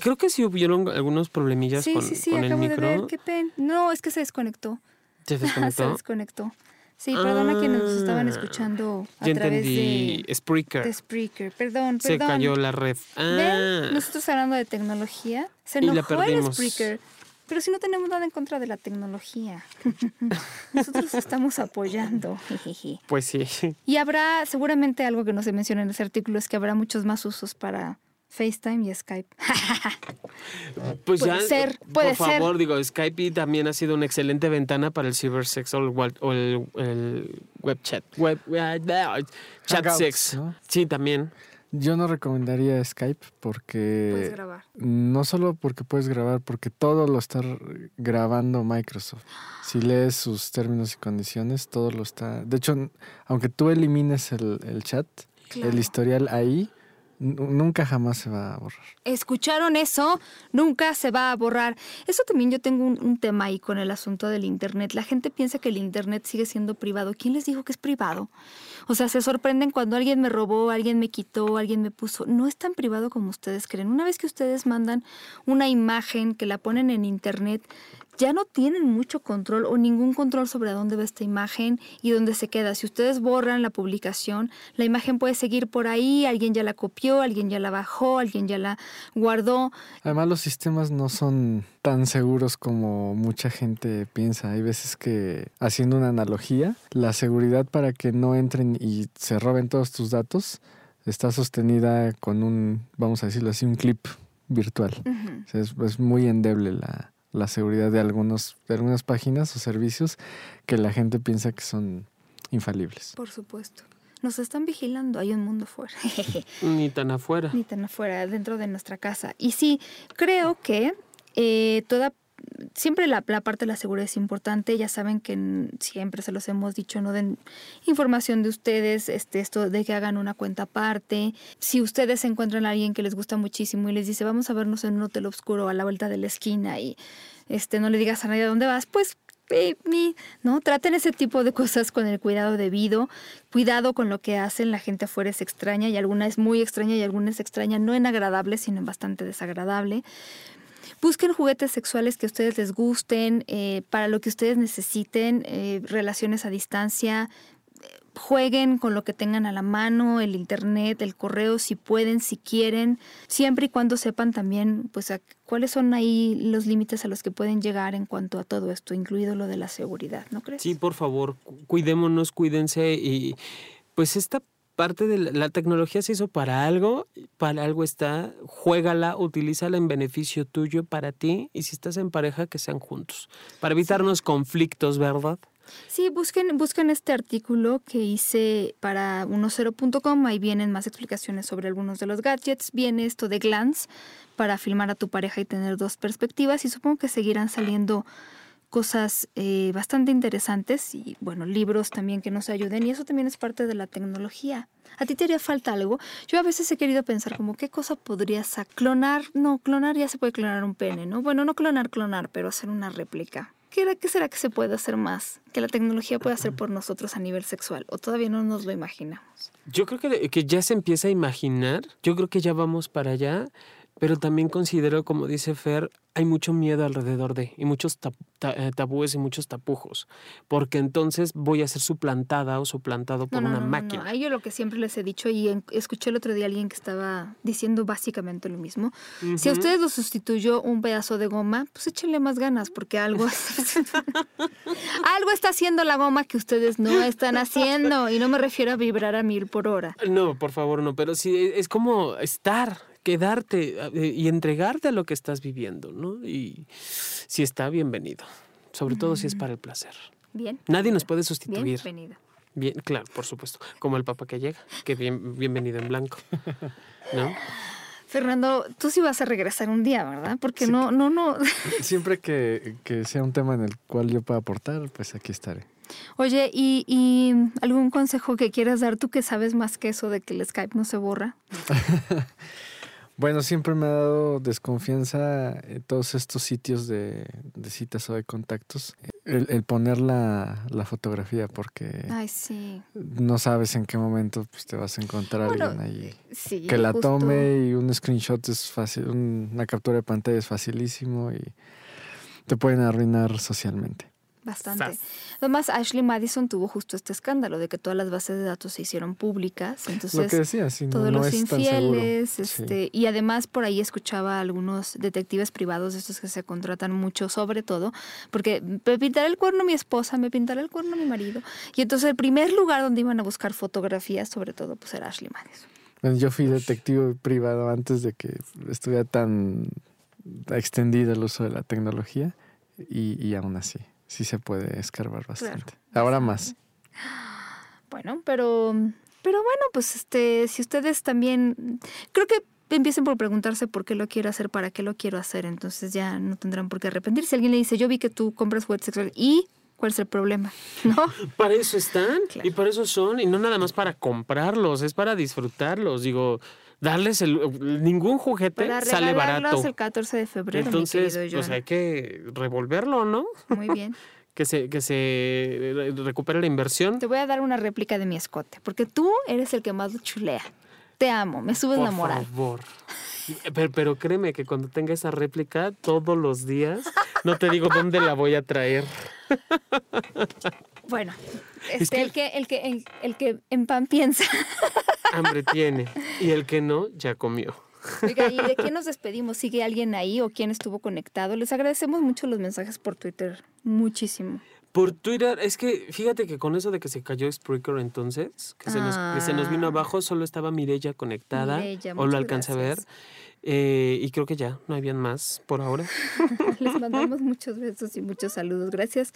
creo que sí hubieron algunos problemillas con, sí, sí, el micro. De ver, qué pena. No, es que se desconectó. ¿Se desconectó? se desconectó. Sí, perdona a quienes nos estaban ah, escuchando a ya través entendí. de Spreaker. Spreaker, perdón, perdón. Se cayó la red. Ah. Nosotros hablando de tecnología, se enojó el Spreaker. Pero si no tenemos nada en contra de la tecnología, nosotros estamos apoyando. Pues sí. Y habrá seguramente algo que no se menciona en ese artículo, es que habrá muchos más usos para FaceTime y Skype. Pues Puede ya, ser, puede por favor, digo, Skype también ha sido una excelente ventana para el cybersex o el, el, el web chat. Web, chat Hangouts, sex. ¿no? Sí, también. Yo no recomendaría Skype porque... Puedes grabar. No solo porque puedes grabar, porque todo lo está grabando Microsoft. Si lees sus términos y condiciones, todo lo está... De hecho, aunque tú elimines el, el chat, Claro. el historial ahí, nunca jamás se va a borrar. ¿Escucharon eso? Nunca se va a borrar. Eso también yo tengo un, un tema ahí con el asunto del Internet. La gente piensa que el Internet sigue siendo privado. ¿Quién les dijo que es privado? O sea, se sorprenden cuando alguien me robó, alguien me quitó, alguien me puso. No es tan privado como ustedes creen. Una vez que ustedes mandan una imagen que la ponen en Internet, ya no tienen mucho control o ningún control sobre a dónde va esta imagen y dónde se queda. Si ustedes borran la publicación, la imagen puede seguir por ahí, alguien ya la copió, alguien ya la bajó, alguien ya la guardó. Además, los sistemas no son tan seguros como mucha gente piensa. Hay veces que, haciendo una analogía, la seguridad para que no entren y se roben todos tus datos está sostenida con un, vamos a decirlo así, un clip virtual. Es muy endeble la, la seguridad de, algunos, de algunas páginas o servicios que la gente piensa que son infalibles. Por supuesto. Nos están vigilando, hay un mundo fuera. Ni tan afuera. Ni tan afuera, dentro de nuestra casa. Y sí, creo que eh, toda siempre la, parte de la seguridad es importante. Ya saben que siempre se los hemos dicho, no den información de ustedes, este, esto de que hagan una cuenta aparte. Si ustedes encuentran a alguien que les gusta muchísimo y les dice, vamos a vernos en un hotel oscuro a la vuelta de la esquina y este, no le digas a nadie dónde vas, pues eh, ¿no? Traten ese tipo de cosas con el cuidado debido. Cuidado con lo que hacen. La gente afuera es extraña y alguna es muy extraña y alguna es extraña, no en agradable, sino en bastante desagradable. Busquen juguetes sexuales que a ustedes les gusten, eh, para lo que ustedes necesiten, eh, relaciones a distancia. eh, Jueguen con lo que tengan a la mano, el internet, el correo, si pueden, si quieren, siempre y cuando sepan también, pues, a- cuáles son ahí los límites a los que pueden llegar en cuanto a todo esto, incluido lo de la seguridad, ¿no crees? Sí, por favor, cu- cuidémonos, cuídense y pues esta parte de la, la tecnología se hizo para algo, para algo está, juégala, utilízala en beneficio tuyo para ti y si estás en pareja que sean juntos, para evitarnos conflictos, ¿verdad? Sí, busquen, busquen este artículo que hice para 10.com. Ahí vienen más explicaciones sobre algunos de los gadgets. Viene esto de Glance para filmar a tu pareja y tener dos perspectivas. Y supongo que seguirán saliendo cosas eh, bastante interesantes y, bueno, libros también que nos ayuden. Y eso también es parte de la tecnología. ¿A ti te haría falta algo? Yo a veces he querido pensar como, ¿qué cosa podrías clonar? No, clonar ya se puede clonar un pene, ¿no? Bueno, no clonar, clonar, pero hacer una réplica. ¿Qué, era- qué será que se puede hacer más? Que la tecnología puede hacer por nosotros a nivel sexual. ¿O todavía no nos lo imaginamos? Yo creo que, que ya se empieza a imaginar, yo creo que ya vamos para allá, pero también considero, como dice Fer, hay mucho miedo alrededor de, y muchos tab- eh, tabúes y muchos tapujos, porque entonces voy a ser suplantada o suplantado por una máquina. Ahí yo lo que siempre les he dicho y escuché el otro día a alguien que estaba diciendo básicamente lo mismo. Si a ustedes lo sustituyó un pedazo de goma, pues échenle más ganas porque algo, algo está haciendo la goma que ustedes no están haciendo. Y no me refiero a vibrar a mil por hora. No, por favor, no, pero sí es como estar, quedarte eh, y entregarte a lo que estás viviendo, ¿no? Y si está, bienvenido, sobre todo si es para el placer. Bien. Nadie nos puede sustituir. Bienvenida. Bien, claro, por supuesto. Como el papá que llega, que bien, bienvenido en blanco. ¿No? Fernando, tú sí vas a regresar un día, ¿verdad? Porque no, no, no. Siempre que, que sea un tema en el cual yo pueda aportar, pues aquí estaré. Oye, ¿y, y algún consejo que quieras dar tú que sabes más que eso de que el Skype no se borra? Bueno, siempre me ha dado desconfianza eh, todos estos sitios de, de citas o de contactos. El, el poner la, la fotografía, porque Ay, sí. no sabes en qué momento pues, te vas a encontrar Bueno, alguien ahí. Sí. Que la justo. tome y un screenshot es fácil, un- una captura de pantalla es facilísimo y te pueden arruinar socialmente. Bastante. Además, Ashley Madison tuvo justo este escándalo de que todas las bases de datos se hicieron públicas. Entonces, Lo que decía, sí, no, todos no los es infieles, Sí. este, y además por ahí escuchaba a algunos detectives privados, estos que se contratan mucho, sobre todo, porque me pintará el cuerno mi esposa, me pintará el cuerno mi marido. Y entonces el primer lugar donde iban a buscar fotografías, sobre todo, pues era Ashley Madison. Bueno, yo fui detective privado antes de que estuviera tan extendido el uso de la tecnología y, y aún así, sí se puede escarbar bastante. Ahora más. Bueno, pero, pero bueno, pues este, si ustedes también, creo que empiecen por preguntarse por qué lo quiero hacer, para qué lo quiero hacer, entonces ya no tendrán por qué arrepentirse. Si alguien le dice, yo vi que tú compras juguetes sexuales, ¿y cuál es el problema? ¿No? Para eso están Claro. y para eso son, y no nada más para comprarlos, es para disfrutarlos. Digo, darles el. Ningún juguete Para sale barato. el 14 de febrero, Entonces, mi pues hay que revolverlo, ¿no? Muy bien. Que se, que se re- recupere la inversión. Te voy a dar una réplica de mi escote, porque tú eres el que más lo chulea. Te amo, me subes Por la moral. favor. Pero, pero créeme que cuando tenga esa réplica todos los días, no te digo dónde la voy a traer. Bueno, Es este, que- el, que, el, que, el, el que en pan piensa. Hambre tiene. Y el que no, ya comió. Oiga, ¿y de qué nos despedimos? ¿Sigue alguien ahí o quién estuvo conectado? Les agradecemos mucho los mensajes por Twitter. Muchísimo. Por Twitter, es que fíjate que con eso de que se cayó Spreaker entonces, que se nos, que se nos vino Ah. abajo, solo estaba Mirella conectada, o lo alcancé a ver. Eh, y creo que ya, no habían más por ahora. Les mandamos muchos besos y muchos saludos. Gracias,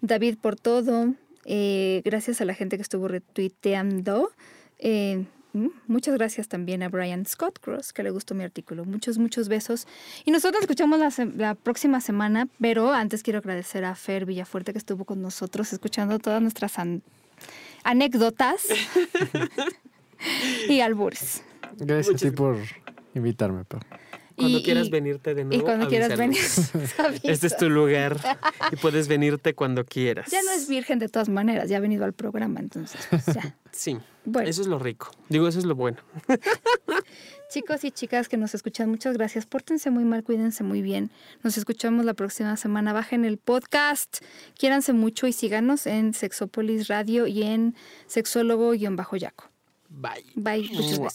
David, por todo. Eh, gracias a la gente que estuvo retuiteando. Eh, mm, muchas gracias también a Brian Scott Cross, que le gustó mi artículo. Muchos, muchos besos. Y nosotros escuchamos la, próxima semana, pero antes quiero agradecer a Fer Villafuerte que estuvo con nosotros escuchando todas nuestras an- anécdotas y albures. Gracias a ti por invitarme, Pau. Cuando Y- quieras y- venirte de Y nuevo. cuando quieras venir. Este es tu lugar y puedes venirte cuando quieras. Ya no es virgen de todas maneras, ya ha venido al programa, entonces pues, ya. Sí, Bueno. eso es lo rico. Digo, eso es lo bueno. Chicos y chicas que nos escuchan, muchas gracias. Pórtense muy mal, cuídense muy bien. Nos escuchamos la próxima semana. Bajen el podcast. Quiéranse mucho y síganos en Sexópolis Radio y en sexólogo-yaco. Bye. Bye, muchos Mua.